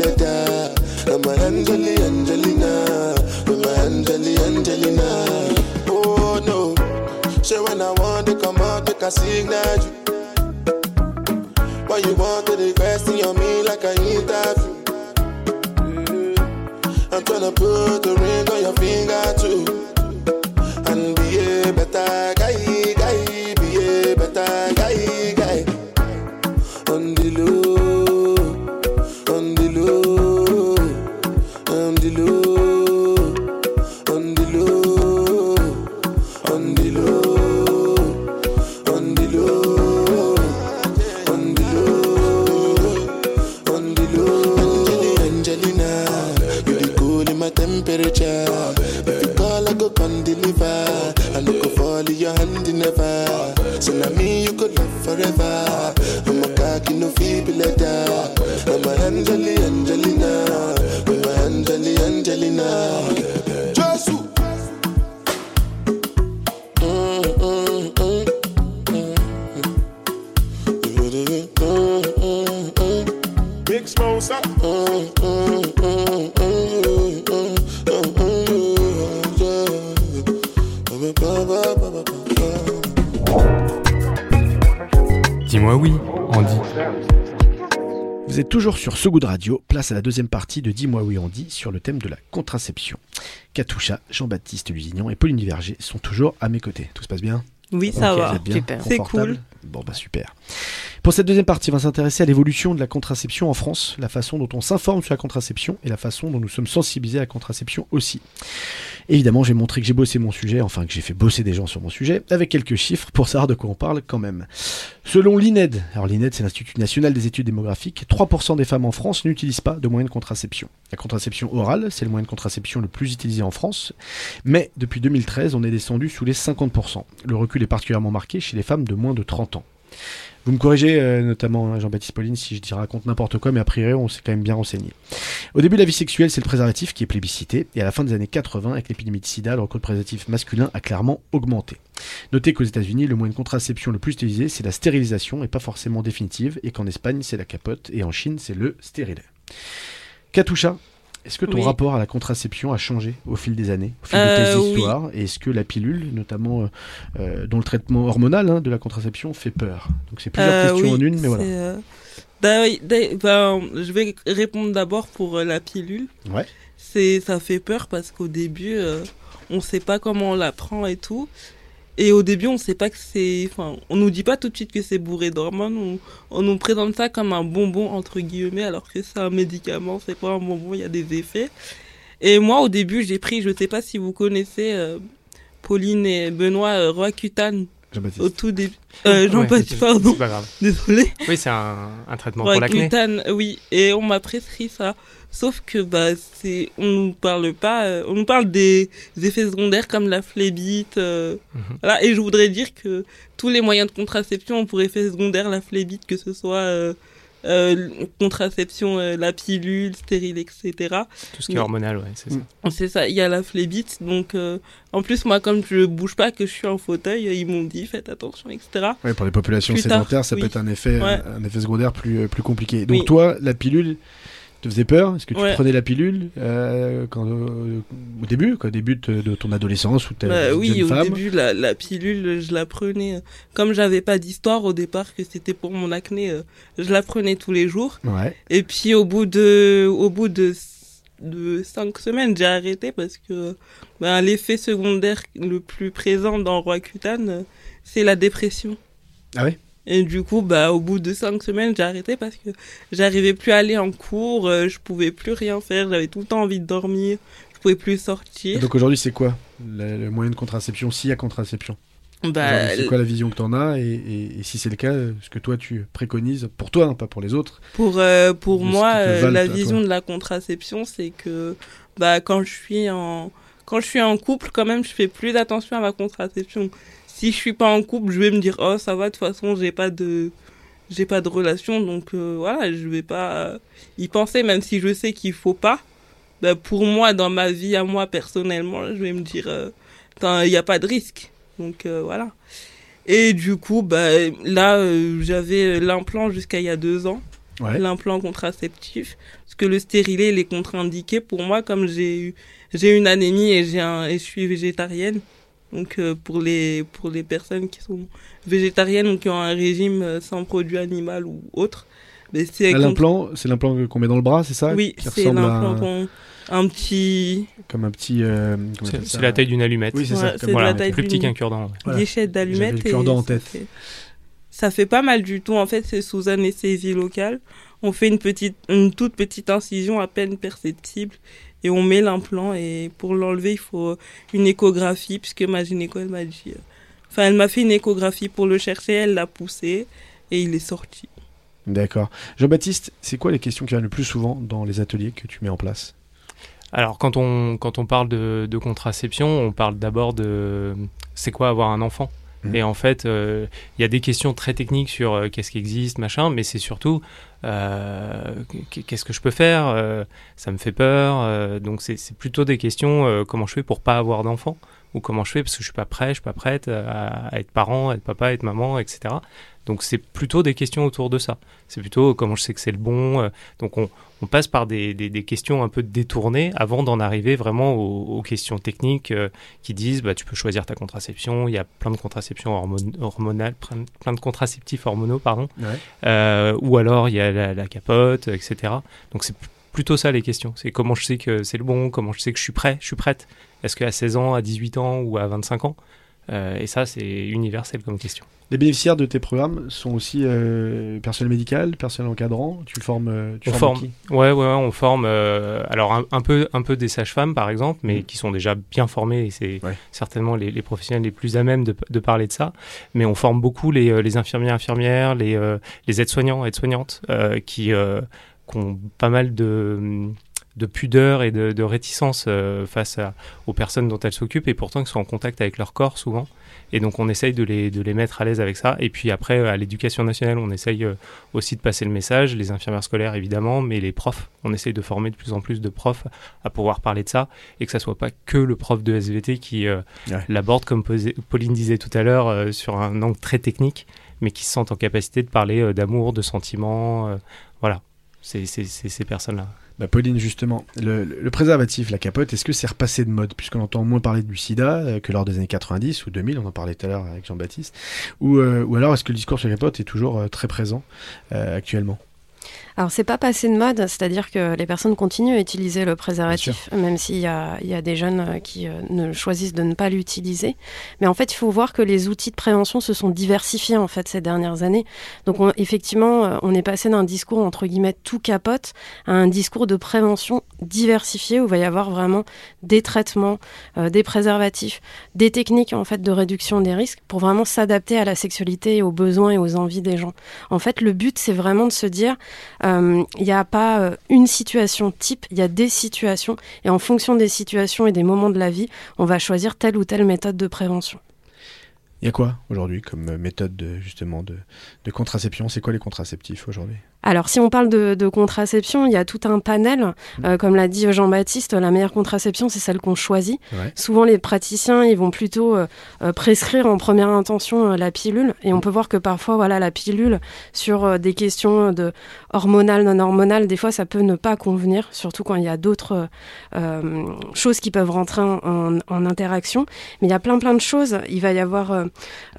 no. I'm a Angeli Angelina. I'm a Angeli Angelina. Oh no. So when I want to come out, make a signal you. Big. Dis-moi oui, Andy. Vous êtes toujours sur So Good Radio, place à la deuxième partie de Dis-moi oui on dit sur le thème de la contraception. Katusha, Jean-Baptiste Lusignan et Pauline Duverger sont toujours à mes côtés. Tout se passe bien? Oui, ça va. C'est cool. Bon bah super. Pour cette deuxième partie, on va s'intéresser à l'évolution de la contraception en France, la façon dont on s'informe sur la contraception et la façon dont nous sommes sensibilisés à la contraception aussi. Évidemment, j'ai montré que j'ai bossé mon sujet, enfin que j'ai fait bosser des gens sur mon sujet, avec quelques chiffres pour savoir de quoi on parle quand même. Selon l'INED, alors l'INED c'est l'Institut national des études démographiques, 3% des femmes en France n'utilisent pas de moyens de contraception. La contraception orale, c'est le moyen de contraception le plus utilisé en France, mais depuis 2013, on est descendu sous les 50%. Le recul est particulièrement marqué chez les femmes de moins de 30 ans. Vous me corrigez, euh, notamment hein, Jean-Baptiste Pauline, si je dis raconte n'importe quoi, mais a priori, on s'est quand même bien renseigné. Au début de la vie sexuelle, c'est le préservatif qui est plébiscité, et à la fin des années 80, avec l'épidémie de sida, le recours de préservatif masculin a clairement augmenté. Notez qu'aux États-Unis, le moyen de contraception le plus utilisé, c'est la stérilisation, et pas forcément définitive, et qu'en Espagne, c'est la capote, et en Chine, c'est le stérilet. Katusha, Est-ce que ton Oui. rapport à la contraception a changé au fil des années, au fil Euh, de tes oui. histoires? Et est-ce que la pilule, notamment euh, euh, dont le traitement hormonal hein, de la contraception, fait peur? Donc c'est plusieurs Euh, questions oui, en une, mais voilà. euh, bah oui, ben, je vais répondre d'abord pour euh, la pilule. Ouais. C'est, ça fait peur parce qu'au début, euh, on sait pas comment on la prend et tout. Et au début, on sait pas que c'est, enfin, on nous dit pas tout de suite que c'est bourré d'hormones. On, nous présente ça comme un bonbon entre guillemets, alors que c'est un médicament, c'est pas un bonbon, il y a des effets. Et moi, au début, j'ai pris, je sais pas si vous connaissez euh, Pauline et Benoît euh, Roaccutane Jean-Baptiste. au tout début. Euh, Jean-Baptiste, Ouais, pardon, C'est pas grave. désolé. Oui, c'est un, un traitement pour l'acné. Roaccutane, oui, et on m'a prescrit ça. Sauf que bah c'est, on nous parle pas, euh, on nous parle des, des effets secondaires comme la phlébite, euh, Mhm. voilà. Et je voudrais dire que tous les moyens de contraception ont pour effet secondaire la phlébite, que ce soit euh, euh, contraception, euh, la pilule, stérile, etc. Tout ce qui est hormonal, ouais, c'est ça. Mm. C'est ça, il y a la phlébite. Donc, euh, en plus, moi, comme je bouge pas, que je suis en fauteuil, ils m'ont dit faites attention, etc. Ouais, pour les populations Plus tard, sédentaires, ça oui. peut être un effet, Ouais. un effet secondaire plus, euh, plus compliqué. Donc Oui. toi, la pilule te faisait peur Est-ce que tu Ouais. prenais la pilule euh, quand, euh, au début, quoi, au début de, de ton adolescence ou Bah jeune oui, au femme début, la, la pilule, je la prenais. euh, Comme j'avais pas d'histoire au départ, que c'était pour mon acné, je la prenais tous les jours. Ouais. Et puis au bout de, au bout de, de cinq semaines, j'ai arrêté parce que ben, l'effet secondaire le plus présent dans Roaccutane, c'est la dépression. Ah ouais? Et du coup, bah, au bout de cinq semaines, j'ai arrêté parce que j'arrivais plus à aller en cours, euh, je pouvais plus rien faire, j'avais tout le temps envie de dormir, je pouvais plus Et sortir. donc aujourd'hui, c'est quoi le, le moyen de contraception S'il y a contraception? Bah, c'est quoi la vision que tu en as et, et- et si c'est le cas, euh, ce que toi tu préconises pour toi, hein, pas pour les autres Pour, euh, pour moi, euh, la vision de la contraception, c'est que bah, quand, je suis en, quand je suis en couple, quand même, je fais plus attention à ma contraception. Si je suis pas en couple, je vais me dire, oh, ça va, de toute façon, j'ai pas de, j'ai pas de relation, donc euh, voilà, je vais pas euh, y penser, même si je sais qu'il faut pas. Bah, pour moi, dans ma vie, à moi, personnellement, je vais me dire, euh, il n'y a pas de risque. Donc euh, voilà. Et du coup, bah, là, euh, j'avais l'implant jusqu'à il y a deux ans Ouais. l'implant contraceptif parce que le stérilet il est contre-indiqué pour moi comme j'ai eu j'ai une anémie et j'ai un et je suis végétarienne donc euh, pour les pour les personnes qui sont végétariennes ou qui ont un régime euh, sans produit animal ou autre mais c'est L'implant, c'est l'implant qu'on met dans le bras, c'est ça? Oui c'est l'implant un- qu'on- un petit comme un petit. euh, C'est la taille d'une allumette. Oui, c'est Ouais, ça. Voilà, la taille plus petit qu'un cure-dent. Voilà. déchet d'allumettes. J'avais le cure-dent en tête. fait- Ça fait pas mal du tout. En fait, c'est sous anesthésie locale. On fait une petite, une toute petite incision à peine perceptible et on met l'implant. Et pour l'enlever, il faut une échographie puisque ma gynéco, elle m'a dit. euh, Enfin, elle m'a fait une échographie pour le chercher. Elle l'a poussé et il est sorti. D'accord. Jean-Baptiste, c'est quoi les questions qui viennent le plus souvent dans les ateliers que tu mets en place? Alors, quand on, quand on parle de, de contraception, on parle d'abord de c'est quoi avoir un enfant? Mhm. Et en fait, euh, il y a des questions très techniques sur euh, qu'est-ce qui existe, machin, mais c'est surtout euh, qu- qu'est-ce que je peux faire Ça me fait peur. donc, c'est plutôt des questions comment je fais pour pas avoir d'enfant ou comment je fais parce que je suis pas prêt, je suis pas prête à, être parent, être papa, être maman, etc. Donc c'est plutôt des questions autour de ça. C'est plutôt comment je sais que c'est le bon. donc on, on passe par des, des- des questions un peu détournées avant d'en arriver vraiment aux, aux questions techniques euh, qui disent bah, tu peux choisir ta contraception, il y a plein de contraceptions hormon- hormonales, plein, de contraceptifs hormonaux, pardon. Ouais. Euh, ou alors il y a la, la capote, etc. Donc c'est plutôt ça les questions. C'est comment je sais que c'est le bon, comment je sais que je suis prêt, je suis prête. Est-ce qu'à 16 ans, à 18 ans ou à 25 ans? Euh, Et ça, c'est universel comme question. Les bénéficiaires de tes programmes sont aussi euh, personnel médical, personnel encadrant? Tu formes, euh, tu On formes forme. qui? Ouais, ouais, ouais, on forme. euh, alors un, un peu, un peu des sages-femmes par exemple, mais Mhm. qui sont déjà bien formées et c'est Ouais. certainement les, les professionnels les plus à même de, de parler de ça. Mais on forme beaucoup les, les infirmiers, infirmières, les, les aides-soignants, aides-soignantes, qui, qui ont pas mal de de pudeur et de, de réticence euh, face à- aux personnes dont elles s'occupent et pourtant qui sont en contact avec leur corps souvent. Et donc on essaye de les, de les mettre à l'aise avec ça. Et puis après, à l'éducation nationale, on essaye euh, aussi de passer le message, les infirmières scolaires évidemment, mais les profs, on essaye de former de plus en plus de profs à pouvoir parler de ça et que ça soit pas que le prof de SVT qui euh, Ouais. l'aborde, comme Pauline disait tout à l'heure, euh, sur un angle très technique, mais qui se sentent en capacité de parler d'amour, de sentiments, voilà. C'est ces personnes-là. Bah, Pauline, justement, le, préservatif, la capote, est-ce que c'est repassé de mode? Puisqu'on entend moins parler du sida euh, que lors des années 90 ou 2000, on en parlait tout à l'heure avec Jean-Baptiste. Ou, euh, ou alors est-ce que le discours sur la capote est toujours euh, très présent actuellement? Alors, c'est pas passé de mode, c'est-à-dire que les personnes continuent à utiliser le préservatif, même s'il y a, il y a des jeunes euh, qui euh, ne choisissent de ne pas l'utiliser. Mais en fait, il faut voir que les outils de prévention se sont diversifiés en fait ces dernières années. Donc, on- effectivement, euh, on est passé d'un discours entre guillemets tout capote à un discours de prévention diversifié où il va y avoir vraiment des traitements, euh, des préservatifs, des techniques en fait de réduction des risques pour vraiment s'adapter à la sexualité et aux besoins et aux envies des gens. En fait, le but c'est vraiment de se dire euh, il n'y a pas euh, une situation type, il y a des situations et en fonction des situations et des moments de la vie, on va choisir telle ou telle méthode de prévention. Il y a quoi aujourd'hui comme euh, méthode de, justement de contraception? C'est quoi les contraceptifs aujourd'hui? Alors, si on parle de, de contraception, il y a tout un panel. Euh, comme l'a dit Jean-Baptiste, la meilleure contraception, c'est celle qu'on choisit. Ouais. Souvent, les praticiens, ils vont plutôt euh, euh, prescrire en première intention euh, la pilule. Et on peut voir que parfois, voilà, la pilule, sur euh, des questions de hormonales, non hormonales, des fois, ça peut ne pas convenir, surtout quand il y a d'autres euh, choses qui peuvent rentrer en, en- en interaction. Mais il y a plein, plein de choses. Il va y avoir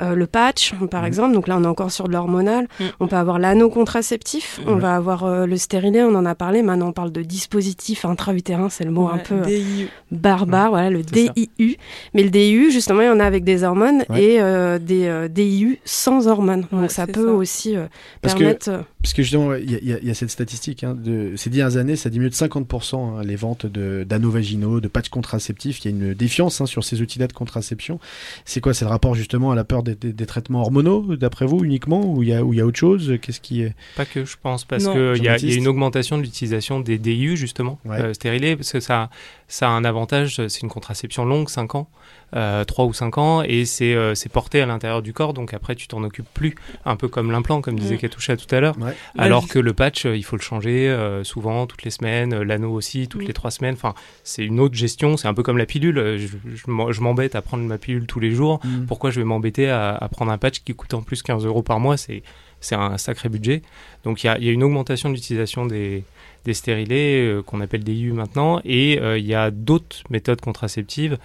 le patch, par exemple. Donc là, on est encore sur de l'hormonal. Mm. On peut avoir l'anneau contraceptif. On va avoir euh, le stérilet, on en a parlé. Maintenant, on parle de dispositif intra-utérin. C'est le mot un peu euh, DIU. barbare, voilà, le. DIU. Mais le DIU, justement, il y en a avec des hormones Ouais. et euh, des euh, DIU sans hormones. Donc ça peut ça. aussi euh, Parce que- permettre... Parce que justement, il y, a- y y cette statistique. Hein, de, ces dernières années, ça diminue de 50% hein, les ventes de- d'anneaux vaginaux, de patchs contraceptifs. Il y a une défiance hein, sur ces outils-là de contraception. C'est quoi? C'est le rapport justement à la peur des, des- des traitements hormonaux, d'après vous, uniquement Ou il y, a- y autre chose? Qu'est-ce qui est? Pas que je pense, parce qu'il y, a- y une augmentation de l'utilisation des DIU, justement, Ouais. euh, stérilés, parce que ça, ça a un avantage, c'est une contraception longue, 5 ans, euh, 3 ou 5 ans, et c'est euh, c'est porté à l'intérieur du corps, donc après tu t'en occupes plus, un peu comme l'implant, comme disait Mm. Katoucha tout à l'heure. Ouais. Alors que le patch, euh, il faut le changer euh, souvent, toutes les semaines, euh, l'anneau aussi, toutes les 3 semaines, enfin, c'est une autre gestion, c'est un peu comme la pilule, je, je m'en- je m'embête à prendre ma pilule tous les jours, Mm. pourquoi je vais m'embêter à, à prendre un patch qui coûte en plus 15 euros par mois? C'est c'est un sacré budget. Donc il y a, il y a une augmentation de l'utilisation des, des stérilés euh, qu'on appelle des IU maintenant, et euh, il y a d'autres méthodes contraceptives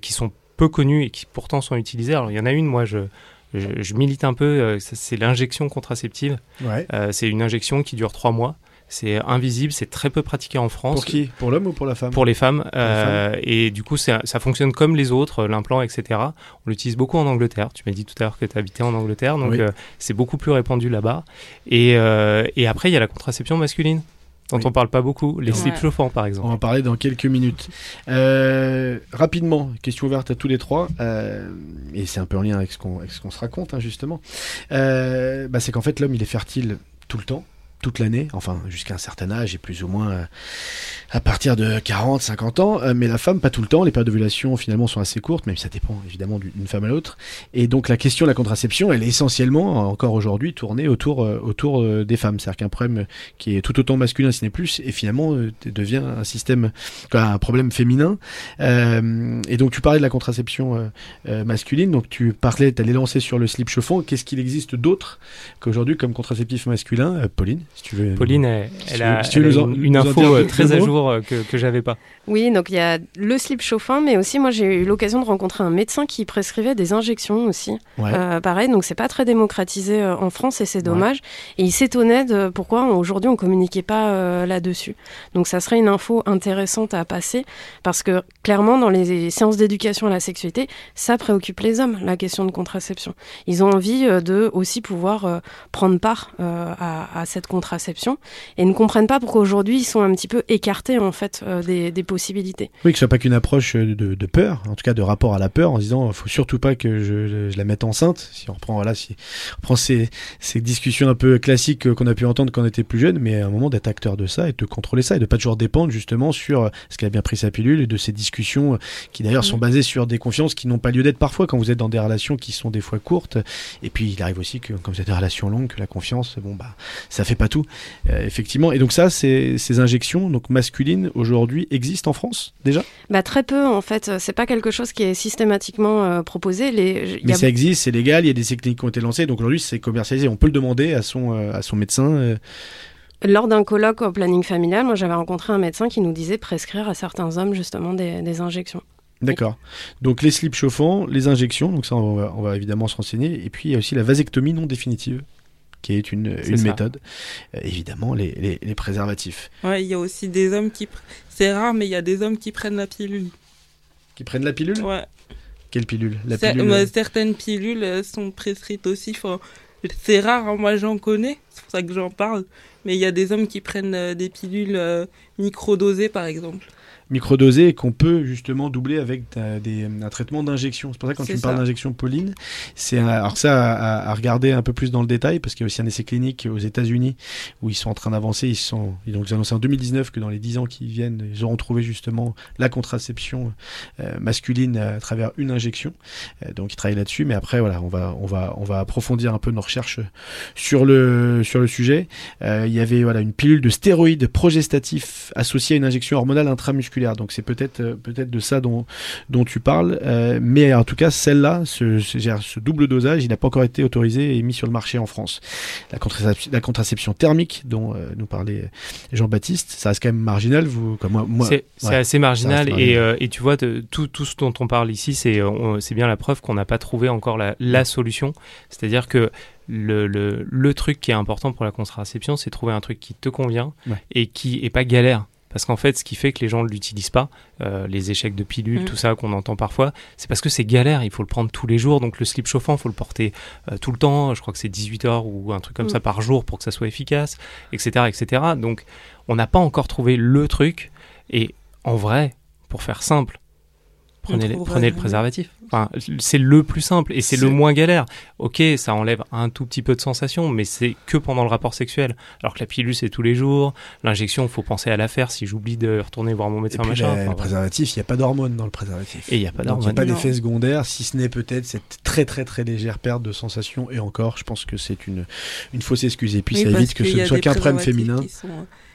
qui sont peu connues et qui pourtant sont utilisées. Alors il y en a une, moi je, je, je milite un peu, euh, c'est l'injection contraceptive. Ouais. Euh, c'est une injection qui dure trois mois. C'est invisible, c'est très peu pratiqué en France. Pour qui? Pour l'homme ou pour la femme? Pour les femmes. euh, et du coup, ça, ça fonctionne comme les autres, l'implant, etc. On l'utilise beaucoup en Angleterre. Tu m'as dit tout à l'heure que tu habitais en Angleterre, donc Oui. euh, c'est beaucoup plus répandu là-bas. Et, euh, et après, il y a la contraception masculine, dont Oui. on parle pas beaucoup. Les Ouais. slips chauffants, par On exemple. va en parler dans quelques minutes. Euh, rapidement, question ouverte à tous les trois, euh, et c'est un peu en lien avec ce qu'on se raconte, hein, justement. Euh, bah, c'est qu'en fait, l'homme, il est fertile tout le temps, toute l'année, enfin jusqu'à un certain âge et plus ou moins à partir de 40, 50 ans, euh, mais la femme pas tout le temps. Les périodes d'ovulation finalement sont assez courtes, même si ça dépend évidemment du- d'une femme à l'autre. Et donc la question de la contraception, elle est essentiellement encore aujourd'hui tournée autour euh, autour euh, des femmes. C'est-à-dire qu'un problème qui est tout autant masculin, si n'est plus, et finalement euh, devient un système, quoi, un problème féminin. Euh, et donc tu parlais de la contraception masculine, donc tu parlais, tu allais lancer sur le slip chauffant. Qu'est-ce qu'il existe d'autre qu'aujourd'hui comme contraceptif masculin? Pauline, si tu veux. Pauline, elle, Si elle tu a, veux- si tu elle veux a nous en- une, nous info très à jour euh, que, que j'avais pas. Oui, donc il y a le slip chauffant, mais aussi moi j'ai eu l'occasion de rencontrer un médecin qui prescrivait des injections aussi. Ouais. Euh, pareil, donc c'est pas très démocratisé euh, en France et c'est dommage. Et il s'étonnait de pourquoi aujourd'hui on communiquait pas euh, là-dessus. Donc ça serait une info intéressante à passer parce que clairement dans les séances d'éducation à la sexualité, ça préoccupe les hommes la question de contraception. Ils ont envie euh, de aussi pouvoir euh, prendre part euh, à, à cette contraception et ne comprennent pas pourquoi aujourd'hui ils sont un petit peu écartés en fait euh, des, des possibilités. Oui, que ce soit pas qu'une approche euh, de, de peur, en tout cas de rapport à la peur, en se disant faut surtout pas que je, je la mette enceinte. Si on reprend voilà, si on reprend ces, ces discussions un peu classiques euh, qu'on a pu entendre quand on était plus jeune, mais à un moment d'être acteur de ça et de contrôler ça et de pas toujours dépendre justement sur ce qu'elle a bien pris sa pilule et de ces discussions qui d'ailleurs sont basées sur des confiances qui n'ont pas lieu d'être parfois quand vous êtes dans des relations qui sont des fois courtes. Et puis il arrive aussi que comme c'est des relations longues, que la confiance, bon bah ça fait pas tout, Euh, effectivement. Et donc ça, c'est ces injections donc masculines aujourd'hui existent en France déjà? Bah, très peu en fait, c'est pas quelque chose qui est systématiquement euh, proposé. Les, Mais a- ça existe, c'est légal, il y a des techniques qui ont été lancées, donc aujourd'hui c'est commercialisé. On peut le demander à son, euh, à son médecin. euh, Lors d'un colloque au planning familial, moi j'avais rencontré un médecin qui nous disait prescrire à certains hommes justement des, des injections. D'accord. Donc les slips chauffants, les injections, donc ça on va, on va évidemment se renseigner. Et puis il y a aussi la vasectomie non définitive, qui est une, une ça. méthode. Euh, évidemment les, les- les préservatifs. Ouais, il y a aussi des hommes qui. pr- C'est rare, mais il y a des hommes qui prennent la pilule. Qui prennent la pilule? Ouais. Quelle pilule? La Cer- pilule. ouais, certaines pilules euh, sont prescrites aussi. Enfin, c'est rare, hein, moi j'en connais, c'est pour ça que j'en parle. Mais il y a des hommes qui prennent euh, des pilules euh, microdosées, par exemple. Microdosé et qu'on peut justement doubler avec des, un traitement d'injection. C'est pour ça que quand tu me parles d'injection Pauline, c'est un- alors ça à, à regarder un peu plus dans le détail parce qu'il y a aussi un essai clinique aux États-Unis où ils sont en train d'avancer. Ils sont ils ont annoncé en 2019 que dans les 10 ans qui viennent, ils auront trouvé justement la contraception euh, masculine à travers une injection. Euh, donc ils travaillent là-dessus. Mais après voilà, on va on va on va approfondir un peu nos recherches sur le sur le sujet. Euh, il y avait voilà une pilule de stéroïdes progestatifs associée à une injection hormonale intramusculaire. Donc c'est peut-être euh, peut-être de ça dont dont tu parles. Euh, mais en tout cas celle-là, ce, double dosage, il n'a pas encore été autorisé et mis sur le marché en France. La contraception, la contraception thermique dont euh, nous parlait Jean-Baptiste, ça reste quand même marginal. Vous comme moi, moi C'est ouais. assez marginal, et, marginal. euh, et tu vois, tout, tout ce dont on parle ici, c'est bien la preuve qu'on n'a pas trouvé encore la, la solution. C'est-à-dire que le, le, le truc qui est important pour la contraception, c'est trouver un truc qui te convient Ouais. et qui est pas galère. Parce qu'en fait, ce qui fait que les gens ne l'utilisent pas, euh, les échecs de pilules, Mm. tout ça qu'on entend parfois, c'est parce que c'est galère, il faut le prendre tous les jours. Donc le slip chauffant, il faut le porter euh, tout le temps. Je crois que c'est 18 heures ou un truc comme Mm. ça par jour pour que ça soit efficace, etc. etc. Donc on n'a pas encore trouvé le truc. Et en vrai, pour faire simple, prenez, les- trouvera prenez le préservatif. Enfin, c'est le plus simple et c'est le moins galère. Ok, ça enlève un tout petit peu de sensation, mais c'est que pendant le rapport sexuel. Alors que la pilule, c'est tous les jours. L'injection, faut penser à la faire si j'oublie de retourner voir mon Et médecin, puis machin. Enfin, le préservatif, il n'y a pas d'hormones dans le préservatif. Et il n'y a pas Donc il n'y a d'hormones. pas d'effet secondaire, si ce n'est peut-être cette très très très légère perte de sensation. Et encore, je pense que c'est une, une fausse excuse. Et puis Oui, ça évite que ce ne soit qu'un problème féminin. Qui sont,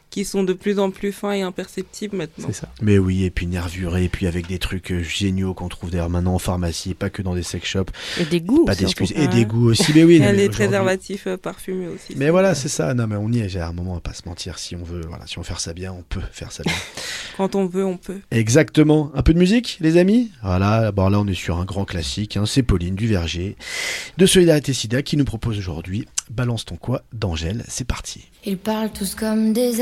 qui sont de plus en plus fins et imperceptibles maintenant. C'est ça. Mais oui, et puis nervuré, et puis avec des trucs euh, géniaux qu'on trouve d'ailleurs maintenant en pharmacie, pas que dans des sex shops. Et des goûts. Pas d'excuses. Et des goûts aussi. Mais oui, Il y a les préservatifs euh, parfumés aussi. Mais voilà, c'est ça. Non, mais on y est. J'ai à un moment, on va pas se mentir. Si on veut, voilà, si on veut faire ça bien, on peut faire ça bien. Quand on veut, on peut. Exactement. Un peu de musique, les amis? Voilà, bon là on est sur un grand classique, hein, c'est Pauline du Verger de Solidarité Sida qui nous propose aujourd'hui Balance ton quoi d'Angèle. C'est parti. Ils parlent tous comme des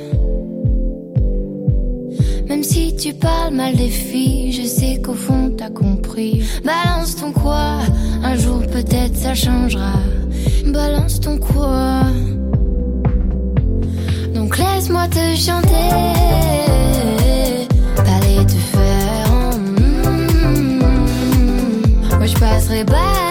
même si tu parles mal des filles, je sais qu'au fond t'as compris. Balance ton quoi, un jour peut-être ça changera. Balance ton quoi. Donc laisse-moi te chanter. T'allais te faire. en mm. Moi je passerai pas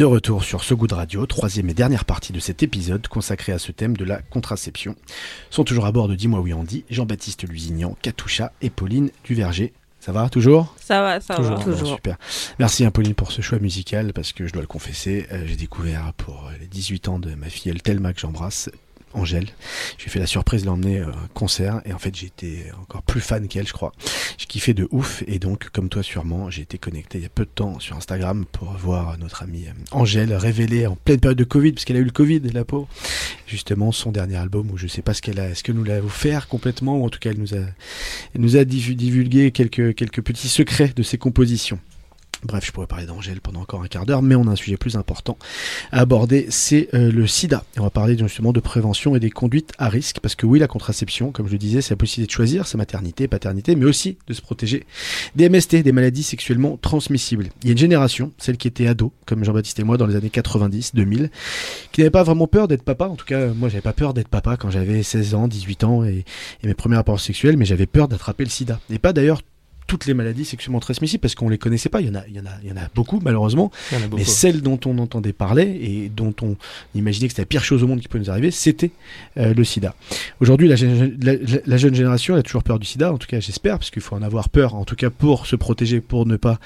De retour sur ce goût de radio, troisième et dernière partie de cet épisode consacré à ce thème de la contraception. Sont toujours à bord de Dis-moi oui Andy, Jean-Baptiste Lusignan, Katoucha et Pauline Duverger. Ça va toujours? Ça va, ça Toujours. va. Bon, Super. Merci hein, Pauline pour ce choix musical parce que je dois le confesser, euh, j'ai découvert pour les 18 ans de ma filleule Thelma que j'embrasse, Angèle. J'ai fait la surprise de l'emmener euh, concert et en fait été encore plus fan qu'elle je crois. J'ai kiffé de ouf et donc comme toi sûrement j'ai été connecté il y a peu de temps sur Instagram pour voir notre amie euh, Angèle révéler en pleine période de Covid parce qu'elle a eu le Covid la peau justement son dernier album où je sais pas ce qu'elle a est-ce que nous l'a offert complètement ou en tout cas elle nous a elle nous a divu- divulgué quelques quelques petits secrets de ses compositions. Bref, je pourrais parler d'Angèle pendant encore un quart d'heure, mais on a un sujet plus important à aborder, c'est euh, le sida. On va parler justement de prévention et des conduites à risque, parce que oui, la contraception, comme je le disais, c'est la possibilité de choisir sa maternité, paternité, mais aussi de se protéger des MST, des maladies sexuellement transmissibles. Il y a une génération, celle qui était ado, comme Jean-Baptiste et moi, dans les années 90, 2000, qui n'avait pas vraiment peur d'être papa. En tout cas, moi, j'avais pas peur d'être papa quand j'avais 16 ans, 18 ans et mes premiers rapports sexuels, mais j'avais peur d'attraper le sida. Et pas d'ailleurs toutes les maladies sexuellement transmissibles parce qu'on les connaissait pas. Il y en a, il y en a, il y en a beaucoup malheureusement. A beaucoup. Mais celle dont on entendait parler et dont on imaginait que c'était la pire chose au monde qui pouvait nous arriver, c'était euh, le sida. Aujourd'hui, la, jeune génération elle a toujours peur du sida, en tout cas j'espère, parce qu'il faut en avoir peur, en tout cas pour se protéger, pour ne pas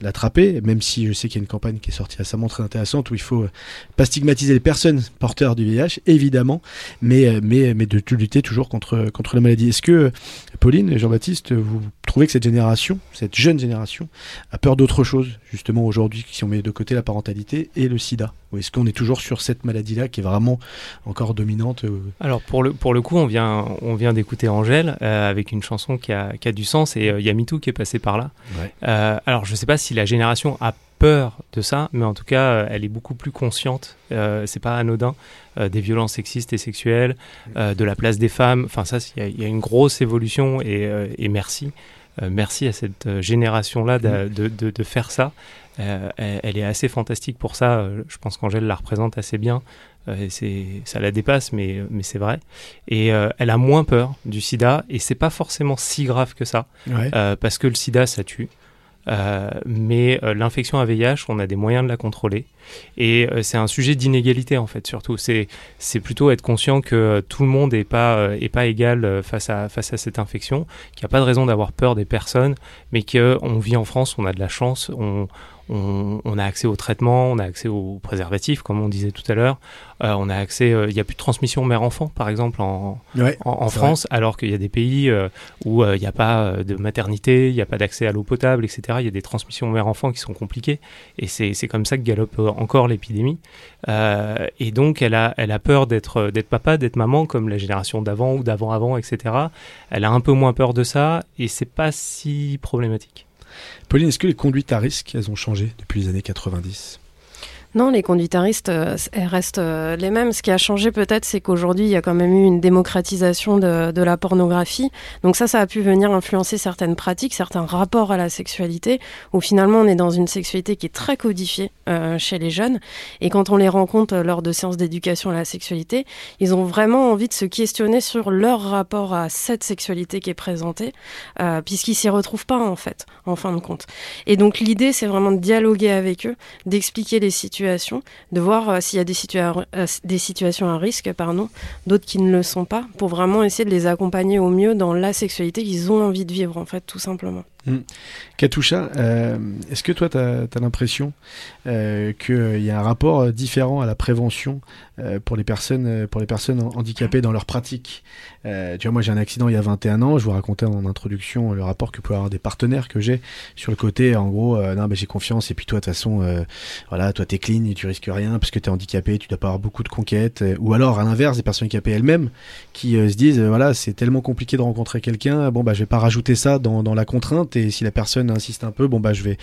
l'attraper, même si je sais qu'il y a une campagne qui est sortie récemment très intéressante où il faut euh, pas stigmatiser les personnes porteurs du VIH, évidemment, mais, euh, mais, mais de lutter toujours contre, contre la maladie. Est-ce que, Pauline et Jean-Baptiste, vous trouvez que cette génération, cette jeune génération, a peur d'autre chose, justement aujourd'hui, si on met de côté la parentalité et le sida est-ce qu'on est toujours sur cette maladie-là qui est vraiment encore dominante euh, Alors pour le, pour le coup, on vient, on vient d'écouter Angèle euh, avec une chanson qui a, qui a du sens et euh, il y a MeToo qui est passé par là. Ouais. Euh, alors je sais pas si la génération a peur de ça, mais en tout cas, elle est beaucoup plus consciente. C'est pas anodin des violences sexistes et sexuelles, de la place des femmes. Enfin ça, il y, a- il y a une grosse évolution et, et merci, merci à cette euh, génération-là de, de, de- de faire ça. Euh, elle, est assez fantastique pour ça. Euh, Je pense qu'Angèle la représente assez bien. Euh, et c'est, ça la dépasse, mais, mais c'est vrai. Et euh, elle a moins peur du sida, et c'est pas forcément si grave que ça, Ouais. euh, parce que le sida, ça tue. Euh, mais euh, l'infection à VIH, on a des moyens de la contrôler. Et euh, c'est un sujet d'inégalité, en fait, surtout. C'est, plutôt être conscient que tout le monde n'est pas, pas égal face à, face à cette infection, qu'il n'y a pas de raison d'avoir peur des personnes, mais qu'on vit en France, on a de la chance, on, on, on a accès au traitement, on a accès aux préservatifs, comme on disait tout à l'heure. Euh, on a accès, euh, il n'y a plus de transmission mère-enfant, par exemple, en, Ouais. en, France, alors qu'il y a des pays euh, où euh, il n'y a pas de maternité, il n'y a pas d'accès à l'eau potable, etc. Il y a des transmissions mère-enfant qui sont compliquées, et c'est comme ça que galope encore l'épidémie. Euh, et donc, elle a, elle a peur d'être d'être papa, d'être maman, comme la génération d'avant ou d'avant-avant, etc. Elle a un peu moins peur de ça, et c'est pas si problématique. Pauline, est-ce que les conduites à risque, elles ont changé depuis les années 90 Non, les risque, euh, restent euh, les mêmes. Ce qui a changé peut-être, c'est qu'aujourd'hui, il y a quand même eu une démocratisation de, la pornographie. Donc ça, ça a pu venir influencer certaines pratiques, certains rapports à la sexualité, où finalement, on est dans une sexualité qui est très codifiée euh, chez les jeunes. Et quand on les rencontre lors de séances d'éducation à la sexualité, ils ont vraiment envie de se questionner sur leur rapport à cette sexualité qui est présentée, euh, puisqu'ils s'y retrouvent pas, en fait, en fin de compte. Et donc l'idée, c'est vraiment de dialoguer avec eux, d'expliquer les situations, de voir euh, s'il y a des, euh, des situations à risque, pardon, d'autres qui ne le sont pas, pour vraiment essayer de les accompagner au mieux dans la sexualité qu'ils ont envie de vivre, en fait, tout simplement. Katusha, euh, est-ce que toi, tu as, l'impression euh, qu'il y a un rapport euh, différent à la prévention pour, les personnes, pour les personnes handicapées dans leur pratique? Tu vois, moi, j'ai un accident il y a 21 ans. Je vous racontais en introduction le rapport que peuvent avoir des partenaires que j'ai sur le côté, en gros, non, mais j'ai confiance. Et puis toi, de toute façon, voilà, toi, t'es clean et tu risques rien parce que t'es handicapé, tu dois pas avoir beaucoup de conquêtes. ou alors, à l'inverse, des personnes handicapées elles-mêmes qui se disent, voilà, c'est tellement compliqué de rencontrer quelqu'un. Bon, bah, je vais pas rajouter ça dans la contrainte. Et si la personne insiste un peu, bon bah je vais.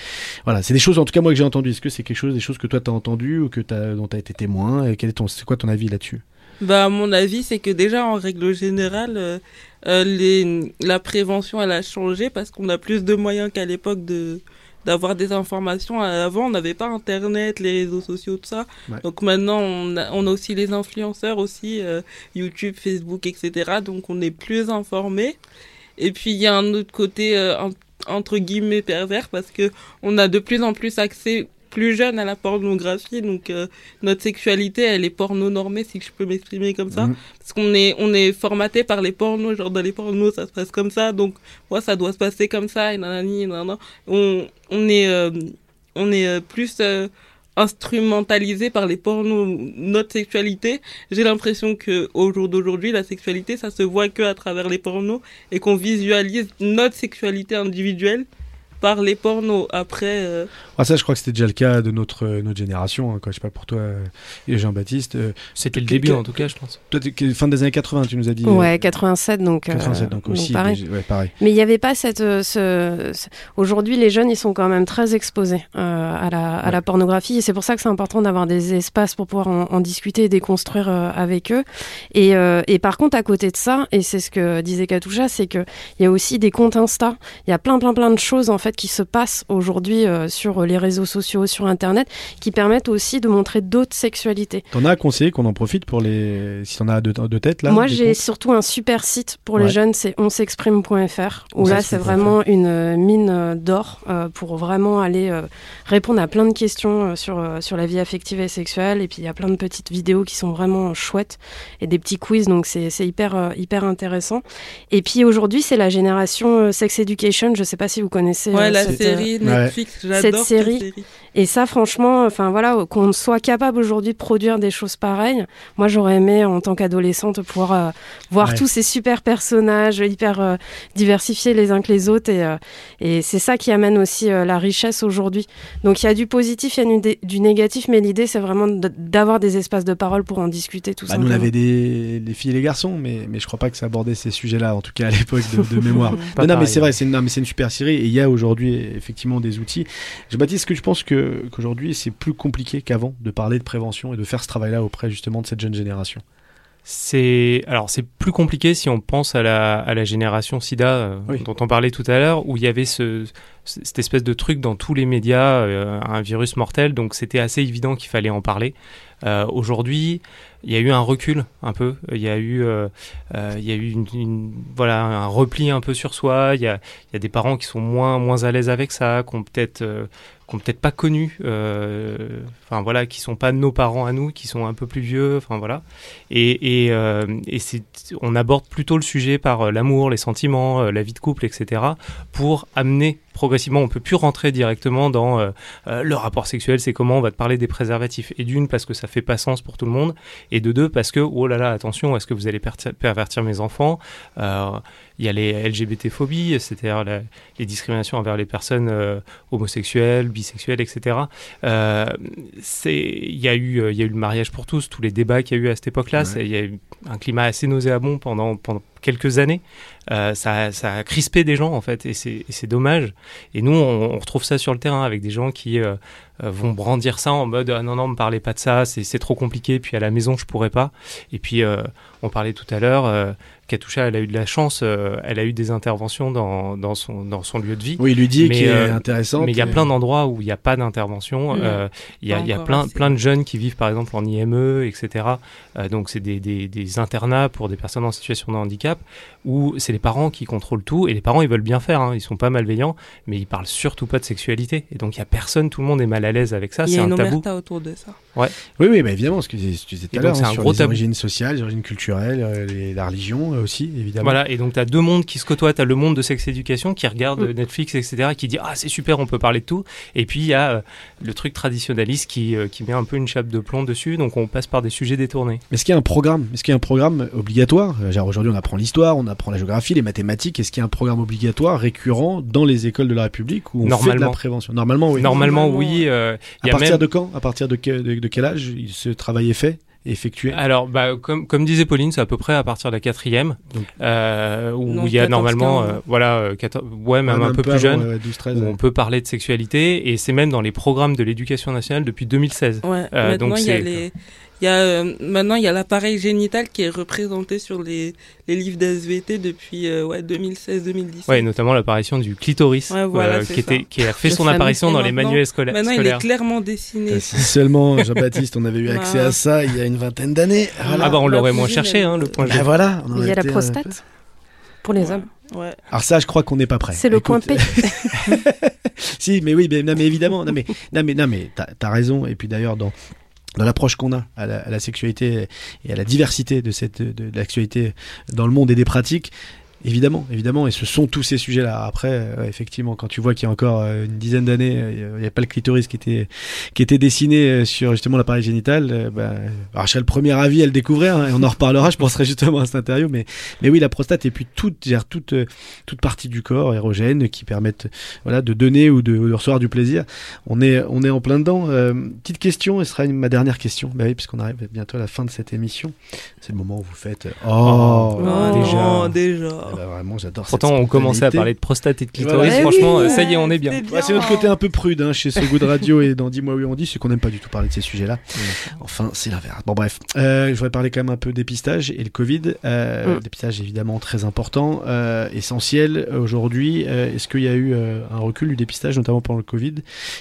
Voilà, c'est des choses en tout cas moi que j'ai entendu. Est-ce que c'est quelque chose, des choses que toi t'as entendu ou que as, dont t'as été témoin? Et quel est ton, c'est quoi ton avis là-dessus? Bah mon avis c'est que déjà en règle générale, euh, euh, les, la prévention elle a changé parce qu'on a plus de moyens qu'à l'époque de d'avoir des informations. Avant, on n'avait pas Internet, les réseaux sociaux, tout ça. Donc maintenant, on a, on a, aussi les influenceurs aussi, euh, YouTube, Facebook, etc. Donc on est plus informé. Et puis il y a un autre côté un entre guillemets pervers parce que on a de plus en plus accès plus jeune à la pornographie donc euh, notre sexualité elle est porno normée si je peux m'exprimer comme ça mhm. parce qu'on est on est formaté par les pornos genre dans les pornos ça se passe comme ça donc moi ça doit se passer comme ça et nanani nanana on on est euh, on est euh, plus instrumentalisé par les pornos notre sexualité. J'ai l'impression que au jour d'aujourd'hui, la sexualité, ça se voit que à travers les pornos et qu'on visualise notre sexualité individuelle par les pornos. Après. Euh, ah, ça, je crois que c'était déjà le cas de notre, euh, notre génération. Hein, quoi. Je sais pas pour toi, euh, Jean-Baptiste. c'était le début, en tout cas, je pense. Toi, fin des années 80, tu nous as dit. Ouais, 87, donc. 87, donc aussi. pareil. Mais, pareil. Mais il n'y avait pas cette. Ce, Aujourd'hui, les jeunes, ils sont quand même très exposés à, la, à la pornographie. Et c'est pour ça que c'est important d'avoir des espaces pour pouvoir en, discuter et déconstruire avec eux. Et, et par contre, à côté de ça, et c'est ce que disait Katoucha, c'est qu'il y a aussi des comptes Insta. Il y a plein, plein, plein de choses, en fait qui se passent aujourd'hui euh, sur les réseaux sociaux, sur Internet, qui permettent aussi de montrer d'autres sexualités. T'en as conseillé qu'on en profite pour les. Si t'en as de, de tête là Moi, j'ai surtout un super site pour les jeunes, c'est onsexprime.fr, où là, c'est vraiment une euh, mine euh, d'or pour vraiment aller répondre à plein de questions sur, sur la vie affective et sexuelle. Et puis, il y a plein de petites vidéos qui sont vraiment chouettes et des petits quiz, donc c'est hyper, hyper intéressant. Et puis, aujourd'hui, c'est la génération Sex Education. Je sais pas si vous connaissez ouais, la série Netflix, j'adore cette série. Et ça, franchement, enfin voilà, qu'on soit capable aujourd'hui de produire des choses pareilles. Moi, j'aurais aimé, en tant qu'adolescente, pouvoir euh, voir tous ces super personnages hyper euh, diversifiés les uns que les autres. Et, euh, et c'est ça qui amène aussi la richesse aujourd'hui. Donc, il y a du positif, il y a du, négatif, mais l'idée, c'est vraiment d'avoir des espaces de parole pour en discuter tout bah, Nous, on avait des les filles et les garçons, mais, mais je crois pas que ça abordait ces sujets-là, en tout cas à l'époque de, mémoire. non, mais c'est vrai, c'est une, une super série et il y a aujourd'hui effectivement des outils. Jean-Baptiste, est-ce que tu penses que qu'aujourd'hui c'est plus compliqué qu'avant de parler de prévention et de faire ce travail-là auprès justement de cette jeune génération. C'est alors c'est plus compliqué si on pense à la, à la génération SIDA euh, dont on parlait tout à l'heure où il y avait ce, cette espèce de truc dans tous les médias euh, un virus mortel. Donc c'était assez évident qu'il fallait en parler aujourd'hui il y a eu un recul un peu, il y a eu, euh, euh, il y a eu une, voilà, un repli un peu sur soi, il y a, des parents qui sont moins, moins à l'aise avec ça, qui peut-être euh, qu'on peut-être pas connu, euh, enfin voilà, qui sont pas nos parents à nous, qui sont un peu plus vieux, enfin voilà. Et, et, euh, on aborde plutôt le sujet par euh, l'amour, les sentiments, la vie de couple, etc. pour amener progressivement, on peut plus rentrer directement dans le rapport sexuel, c'est comment on va te parler des préservatifs. Et d'une parce que ça fait pas sens pour tout le monde, et de deux parce que oh là là, attention, est-ce que vous allez pervertir mes enfants? Il y a les LGBT-phobies, c'est-à-dire les discriminations envers les personnes euh, homosexuelles, bisexuelles, etc. Euh, il y a eu, euh, il y a eu le mariage pour tous, tous les débats qu'il y a eu à cette époque-là. Il y a eu un climat assez nauséabond pendant, pendant quelques années. Euh, ça, a crispé des gens en fait, et c'est dommage. Et nous, on, retrouve ça sur le terrain avec des gens qui euh, vont brandir ça en mode ah non non, me parlez pas de ça, c'est trop compliqué. Puis à la maison, je pourrais pas. Et puis on parlait tout à l'heure Katusha, elle a eu de la chance, euh, elle a eu des interventions dans, dans, son, dans son lieu de vie. Oui, lui dit qui est euh, intéressant. Mais il y a plein d'endroits où il n'y a pas d'intervention. Mmh. Euh, il y a, y a plein, plein de jeunes qui vivent par exemple en IME, etc. donc c'est des, des, des, internats pour des personnes en situation de handicap où c'est les parents qui contrôlent tout et les parents ils veulent bien faire, hein, ils sont pas malveillants, mais ils parlent surtout pas de sexualité. Et donc il y a personne, tout le monde est mal à l'aise avec ça. C'est un tabou. autour de ça. Ouais. Oui, oui, bah, évidemment, ce que tu disais tout à l'heure, hein, sur les origines sociales, les origines culturelles, la religion euh, aussi, évidemment. Voilà, et donc tu as deux mondes qui se côtoient. Tu as le monde de sex éducation qui regarde Mm. Netflix, etc., qui dit Ah, c'est super, on peut parler de tout. Et puis il y a euh, le truc traditionnaliste qui, euh, qui met un peu une chape de plomb dessus, donc on passe par des sujets détournés. Est-ce qu'il y a un programme? Est-ce qu'il y a un programme obligatoire? Euh, genre, Aujourd'hui, on apprend l'histoire, on apprend la géographie, les mathématiques. Est-ce qu'il y a un programme obligatoire récurrent dans les écoles de la République où on fait de la Normalement. prévention? Normalement, oui. Normalement, Normalement, oui. euh, À y a partir même- de quand? À partir de quel, de, de quel âge ce travail est fait, effectué Alors, bah, comme, comme disait Pauline, c'est à peu près à partir de la quatrième, Donc- euh, où Non, il y a 14, normalement, 15, euh, voilà, euh, 14 ouais, même un peu plus avant, jeune, ouais, 12, 13. où on peut parler de sexualité, et c'est même dans les programmes de l'éducation nationale depuis 2016. Ouais, Euh, maintenant donc il y a c'est- les il y a euh, maintenant il y a l'appareil génital qui est représenté sur les, les livres d'SVT depuis euh, ouais 2016 2017. Ouais, notamment l'apparition du clitoris, Ouais, voilà, euh, qui, ça. était, qui a fait Le son apparition dans les manuels scola- Maintenant il est scolaires. clairement dessiné. Euh, Si seulement, Jean-Baptiste, on avait eu accès Bah. à ça il y a une vingtaine d'années. Voilà. Ah bah on La l'aurait moins cousine, cherché, hein, le point G. Ben voilà. on Il y a la euh, prostate pour les Ouais. hommes. Ouais. Alors ça, je crois qu'on n'est pas prêt. C'est le Écoute, point P. si, mais oui, mais, non, mais évidemment, non, mais, non, mais, non, mais t'as as raison. Et puis d'ailleurs, dans, dans l'approche qu'on a à la, à la sexualité et à la diversité de cette de, de l'actualité dans le monde et des pratiques, évidemment, évidemment, et ce sont tous ces sujets-là. Après, euh, effectivement, quand tu vois qu'il y a encore euh, une dizaine d'années, euh, il n'y a pas le clitoris qui était qui était dessiné sur justement l'appareil génital, bah, alors je serais le premier avis à le découvrir, hein, et on en reparlera. Je penserai justement à cette interview, mais mais oui, la prostate et puis toute, toute toute partie du corps érogène qui permettent voilà de donner ou de, de recevoir du plaisir. On est on est en plein dedans. Euh, petite question, et ce sera une- ma dernière question. Bah oui, puisqu'on arrive bientôt à la fin de cette émission. C'est le moment où vous faites. Oh, Oh, déjà. déjà. Ah bah vraiment, j'adore. Pourtant, on commençait à parler de prostate et de clitoris. Eh Franchement, oui, ça y est, on est bien. Ouais, c'est notre côté un peu prude hein, chez ce goût de radio et dans Dis-moi oui on dit, c'est qu'on n'aime pas du tout parler de ces sujets-là. Enfin, c'est l'inverse. Bon bref, euh, je voudrais parler quand même un peu dépistage et le Covid. Euh, Mm. Dépistage évidemment très important, euh, essentiel aujourd'hui. Euh, Est-ce qu'il y a eu euh, un recul du dépistage, notamment pendant le Covid?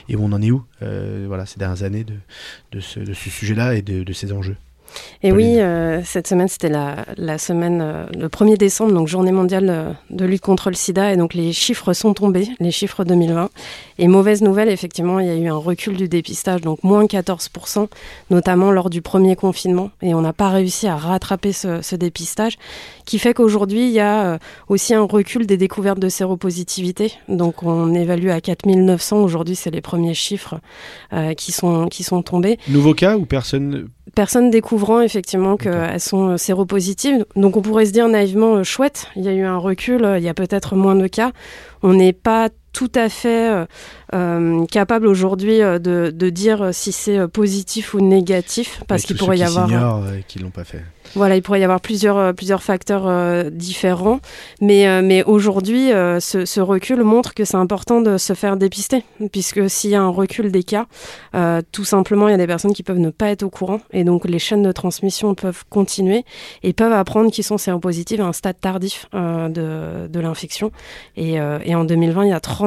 Et on en est où euh, Voilà, ces dernières années de, de ce, de ce sujet-là et de, de ces enjeux? Et Pauline. oui, euh, cette semaine, c'était la, la semaine, euh, le 1er décembre, donc journée mondiale euh, de lutte contre le sida. Et donc les chiffres sont tombés, les chiffres 2020. Et mauvaise nouvelle, effectivement, il y a eu un recul du dépistage, donc moins 14%, notamment lors du premier confinement. Et on n'a pas réussi à rattraper ce, ce dépistage, qui fait qu'aujourd'hui, il y a aussi un recul des découvertes de séropositivité. Donc on évalue à 4900. Aujourd'hui, c'est les premiers chiffres euh, qui, sont, qui sont tombés Nouveau cas ou personne personnes découvrant effectivement qu'elles sont euh, séropositives. Donc on pourrait se dire naïvement, euh, chouette, il y a eu un recul, euh, il y a peut-être moins de cas. On n'est pas tout à fait euh, euh, capable aujourd'hui euh, de, de dire si c'est positif ou négatif, parce qu'il pourrait y avoir... et qui l'ont pas fait. Voilà, il pourrait y avoir plusieurs, plusieurs facteurs euh, différents. Mais, euh, mais aujourd'hui, euh, ce, ce recul montre que c'est important de se faire dépister. Puisque s'il y a un recul des cas, tout simplement, il y a des personnes qui peuvent ne pas être au courant. Et donc, les chaînes de transmission peuvent continuer et peuvent apprendre qu'ils sont séropositifs à un stade tardif de, de l'infection. Et, et en 2020, il y a 30%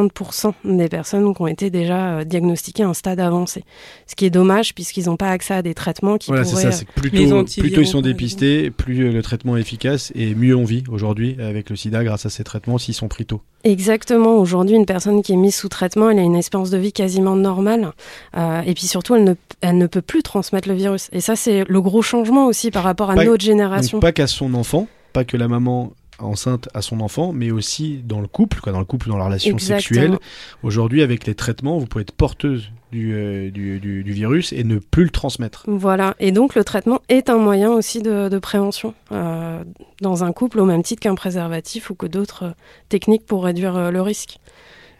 des personnes qui ont été déjà euh, diagnostiquées à un stade avancé. Ce qui est dommage, puisqu'ils n'ont pas accès à des traitements qui Voilà, c'est pourraient... ça. C'est Les plutôt, antiviraux, plutôt ils sont dépistés, plus euh, le traitement est efficace et mieux on vit aujourd'hui avec le sida grâce à ces traitements s'ils sont pris tôt. Exactement. Aujourd'hui, une personne qui est mise sous traitement, elle a une espérance de vie quasiment normale. Euh, et puis surtout, elle ne, elle ne peut plus transmettre le virus. Et ça, c'est le gros changement aussi par rapport à Pas- notre génération. Donc pas qu'à son enfant, pas que la maman enceinte à son enfant, mais aussi dans le couple, quoi, dans le couple, dans la relation Exactement. sexuelle. Aujourd'hui, avec les traitements, vous pouvez être porteuse du, euh, du, du- du virus et ne plus le transmettre. Voilà. Et donc, le traitement est un moyen aussi de, de prévention euh, dans un couple, au même titre qu'un préservatif ou que d'autres euh, techniques pour réduire le risque.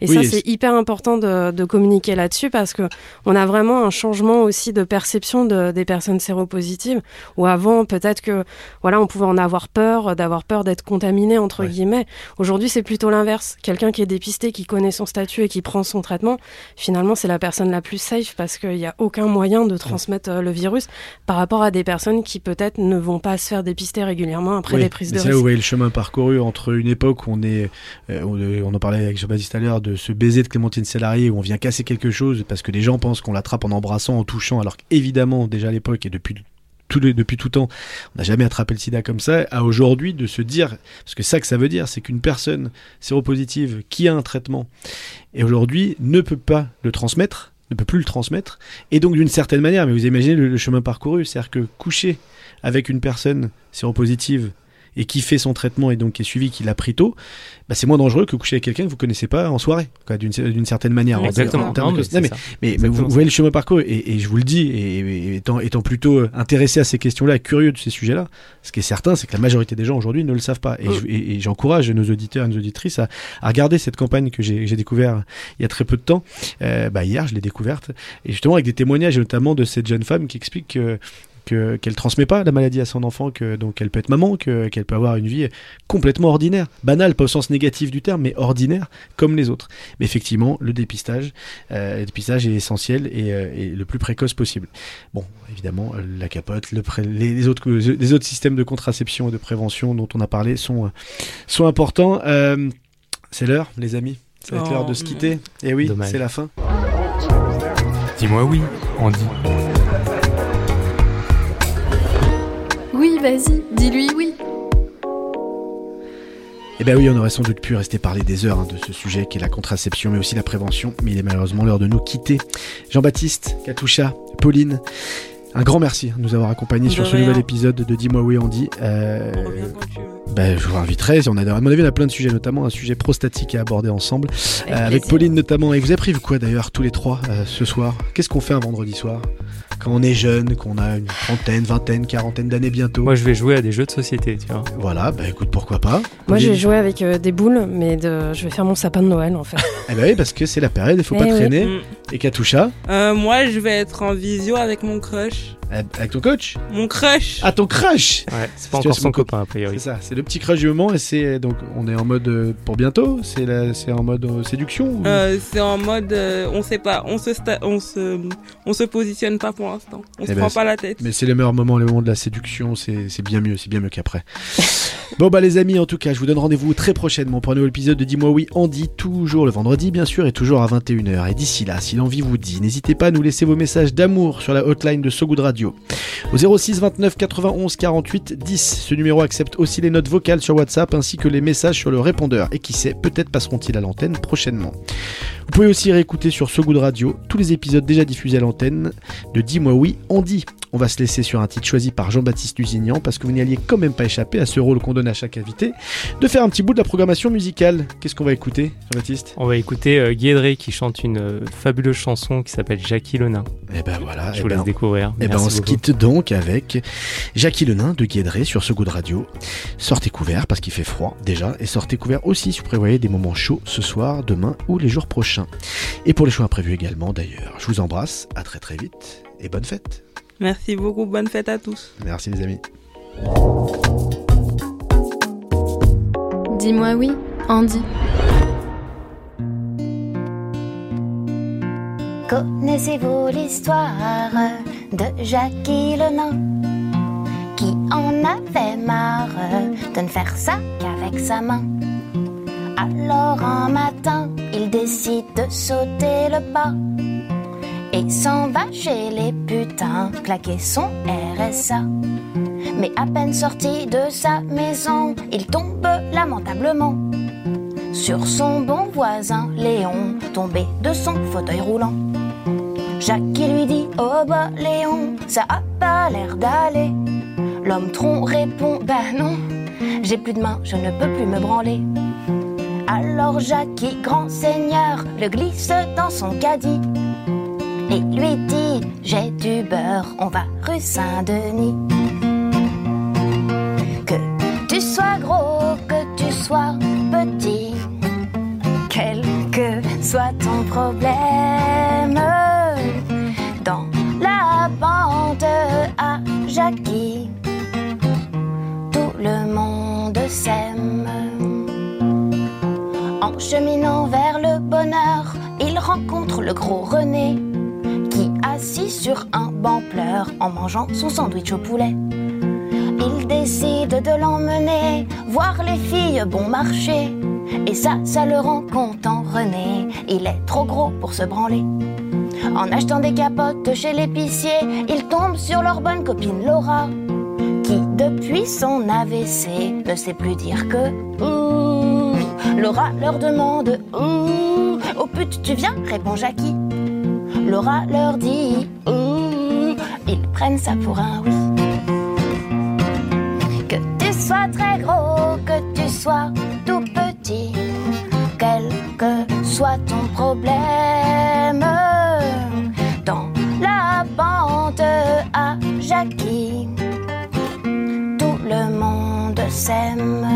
Et Oui, ça, c'est hyper important de, de communiquer là-dessus parce que on a vraiment un changement aussi de perception de, des personnes séropositives. Où avant, peut-être que voilà, on pouvait en avoir peur, d'avoir peur d'être contaminé entre Ouais. guillemets. Aujourd'hui, c'est plutôt l'inverse. Quelqu'un qui est dépisté, qui connaît son statut et qui prend son traitement, finalement, c'est la personne la plus safe parce qu'il n'y a aucun moyen de transmettre euh, le virus par rapport à des personnes qui peut-être ne vont pas se faire dépister régulièrement après Oui, des prises de c'est là où risque. voyez le chemin parcouru entre une époque où on est, euh, on, on en parlait avec Jean-Baptiste à l'heure, de ce baiser de Clémentine Salarié où on vient casser quelque chose parce que les gens pensent qu'on l'attrape en embrassant, en touchant, alors qu'évidemment, déjà à l'époque et depuis tout, le- depuis tout temps, on n'a jamais attrapé le sida comme ça, à aujourd'hui de se dire, parce que ça que ça veut dire, c'est qu'une personne séropositive qui a un traitement et aujourd'hui ne peut pas le transmettre, ne peut plus le transmettre, et donc d'une certaine manière, mais vous imaginez le, le chemin parcouru, c'est-à-dire que coucher avec une personne séropositive et qui fait son traitement et donc qui est suivi, qui l'a pris tôt, bah, c'est moins dangereux que coucher avec quelqu'un que vous connaissez pas en soirée, d'une, certaine manière. Exactement. En Non, mais c'est non, mais- ça. mais, mais Exactement vous, voyez le chemin parcours, et, et je vous le dis, et, et étant, étant plutôt intéressé à ces questions-là, curieux de ces sujets-là, ce qui est certain, c'est que la majorité des gens aujourd'hui ne le savent pas. Et, Mm. j'encourage nos auditeurs et nos auditrices à, à regarder cette campagne que j'ai, j'ai découvert il y a très peu de temps. Euh, bah, hier, je l'ai découverte, et justement avec des témoignages, notamment de cette jeune femme qui explique que que- qu'elle transmet pas la maladie à son enfant, que donc elle peut être maman, que- qu'elle peut avoir une vie complètement ordinaire, banale, pas au sens négatif du terme, mais ordinaire comme les autres. Mais effectivement, le dépistage, euh, le dépistage est essentiel et, euh, et le plus précoce possible. Bon, évidemment, la capote, le pré- les, les autres, les autres systèmes de contraception et de prévention dont on a parlé sont, euh, sont importants. Euh, c'est l'heure, les amis. Oh, l'heure de se quitter. Et oui, Dommage. c'est la fin. Dis-moi oui, Andy. Vas-y, dis-lui oui. Eh bien oui, on aurait sans doute pu rester parler des heures hein, de ce sujet qui est la contraception, mais aussi la prévention. Mais il est malheureusement l'heure de nous quitter. Jean-Baptiste, Katoucha, Pauline, un grand merci de nous avoir accompagnés De sur ce nouvel épisode de Dis-moi oui Andy. Euh, On veux. ben, je vous inviterai. On a, à mon avis, on a plein de sujets, notamment un sujet prostatique à aborder ensemble. Avec Euh, avec. Pauline notamment. Et vous avez prévu quoi d'ailleurs tous les trois euh, ce soir? Qu'est-ce qu'on fait un vendredi soir? Quand on est jeune, qu'on a une trentaine, vingtaine, quarantaine d'années bientôt. Moi, je vais jouer à des jeux de société, tu vois. Voilà, bah écoute, pourquoi pas Moi, j'ai joué avec euh, des boules, mais de... je vais faire mon sapin de Noël en fait. Eh ben oui, parce que c'est la période, il faut Eh pas oui. traîner. Mm. Et Katoucha, Euh, moi, je vais être en visio avec mon crush. avec ton coach Mon crush Ah, ton crush Ouais, c'est pas encore son co- copain, a priori. C'est ça, c'est le petit crush du moment et c'est donc on est en mode euh, pour bientôt, c'est en mode euh, séduction ou- Euh, c'est en mode, euh, on sait pas, on se, sta- on se, on se positionne pas pour l'instant. On se Eh ben, prend pas la tête. Mais c'est le meilleur moment, le moment de la séduction, c'est c'est bien mieux, c'est bien mieux qu'après. bon bah les amis, en tout cas, je vous donne rendez-vous très prochainement pour un nouvel épisode de Dis-moi oui, Andy, toujours le vendredi bien sûr et toujours à 21h. Et d'ici là, si l'envie vous dit, n'hésitez pas à nous laisser vos messages d'amour sur la hotline de So Good Radio. Au 06 29 91 48 10, ce numéro accepte aussi les notes vocales sur WhatsApp ainsi que les messages sur le répondeur. Et qui sait, peut-être passeront-ils à l'antenne prochainement. Vous pouvez aussi réécouter sur So Good Radio tous les épisodes déjà diffusés à l'antenne de Dis-moi oui, Andy. On va se laisser sur un titre choisi par Jean-Baptiste Lusignan parce que vous n'y alliez quand même pas échapper à ce rôle qu'on donne à chaque invité de faire un petit bout de la programmation musicale. Qu'est-ce qu'on va écouter, Jean-Baptiste? On va écouter euh, Guédré qui chante une euh, fabuleuse chanson qui s'appelle Jackie le Nain. Eh ben voilà, Je eh vous ben, laisse découvrir. eh ben, on se quitte donc avec Jackie le Nain de Guédré sur ce goût de radio. Sortez couverts parce qu'il fait froid déjà et sortez couverts aussi si vous prévoyez des moments chauds ce soir, demain ou les jours prochains. Et pour les choix imprévus également d'ailleurs. Je vous embrasse, à très très vite et bonne fête. Merci beaucoup, bonne fête à tous. Merci les amis. Dis-moi oui, Andy. Connaissez-vous l'histoire de Jackie le nain qui en avait marre de ne faire ça qu'avec sa main? Alors un matin, il décide de sauter le pas et s'en va chez les putains claquer son RSA. Mais à peine sorti de sa maison, il tombe lamentablement sur son bon voisin Léon, tombé de son fauteuil roulant. Jackie lui dit Oh bah Léon, ça a pas l'air d'aller. L'homme tronc répond Bah non, j'ai plus de main, je ne peux plus me branler. Alors Jackie, grand seigneur, le glisse dans son caddie et lui dit J'ai du beurre, on va rue Saint-Denis. Que tu sois gros, que tu sois petit, quel que soit ton problème, dans la bande à Jackie, tout le monde s'aime. En cheminant vers le bonheur, il rencontre le gros René, sur un banc pleure en mangeant son sandwich au poulet. Il décide de l'emmener voir les filles bon marché. Et ça, ça le rend content, René. Il est trop gros pour se branler. En achetant des capotes chez l'épicier, il tombe sur leur bonne copine Laura, qui depuis son AVC ne sait plus dire que ouh. Laura leur demande ouh. Oh pute, tu viens? répond Jackie. Laura leur dit ouh. Ils prennent ça pour un oui. Que tu sois très gros, que tu sois tout petit, quel que soit ton problème. Dans la bande à Jackie, tout le monde s'aime.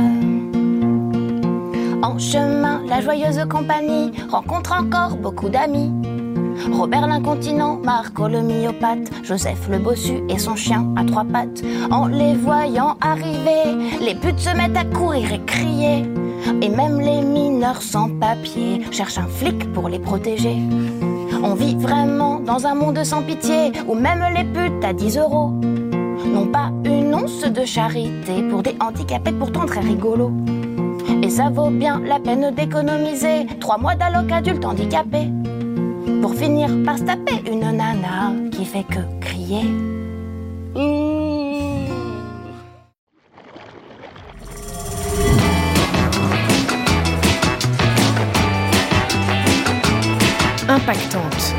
En chemin, la joyeuse compagnie rencontre encore beaucoup d'amis. Robert l'incontinent, Marco le myopathe, Joseph le bossu et son chien à trois pattes. En les voyant arriver, les putes se mettent à courir et crier. Et même les mineurs sans papier cherchent un flic pour les protéger. On vit vraiment dans un monde sans pitié où même les putes à 10 euros n'ont pas une once de charité pour des handicapés pourtant très rigolos. Et ça vaut bien la peine d'économiser trois mois d'alloc adulte handicapé pour finir par se taper une nana qui fait que crier. Mmh. Impactante.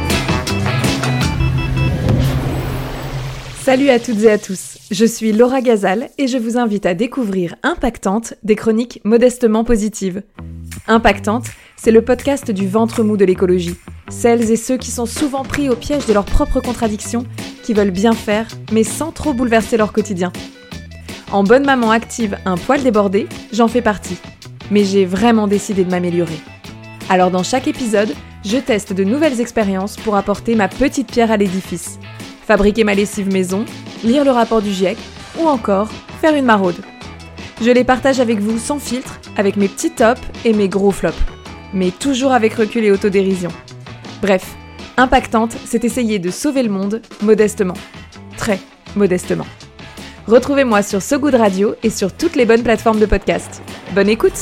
Salut à toutes et à tous, je suis Laura Gazal et je vous invite à découvrir Impactante, des chroniques modestement positives. Impactante, c'est le podcast du ventre mou de l'écologie. Celles et ceux qui sont souvent pris au piège de leurs propres contradictions, qui veulent bien faire, mais sans trop bouleverser leur quotidien. En bonne maman active, un poil débordé, j'en fais partie. Mais j'ai vraiment décidé de m'améliorer. Alors dans chaque épisode, je teste de nouvelles expériences pour apporter ma petite pierre à l'édifice. Fabriquer ma lessive maison, lire le rapport du GIEC ou encore faire une maraude. Je les partage avec vous sans filtre, avec mes petits tops et mes gros flops. Mais toujours avec recul et autodérision. Bref, impactante, c'est essayer de sauver le monde modestement. Très modestement. Retrouvez-moi sur So Good Radio et sur toutes les bonnes plateformes de podcast. Bonne écoute!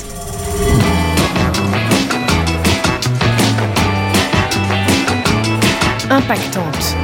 Impactante.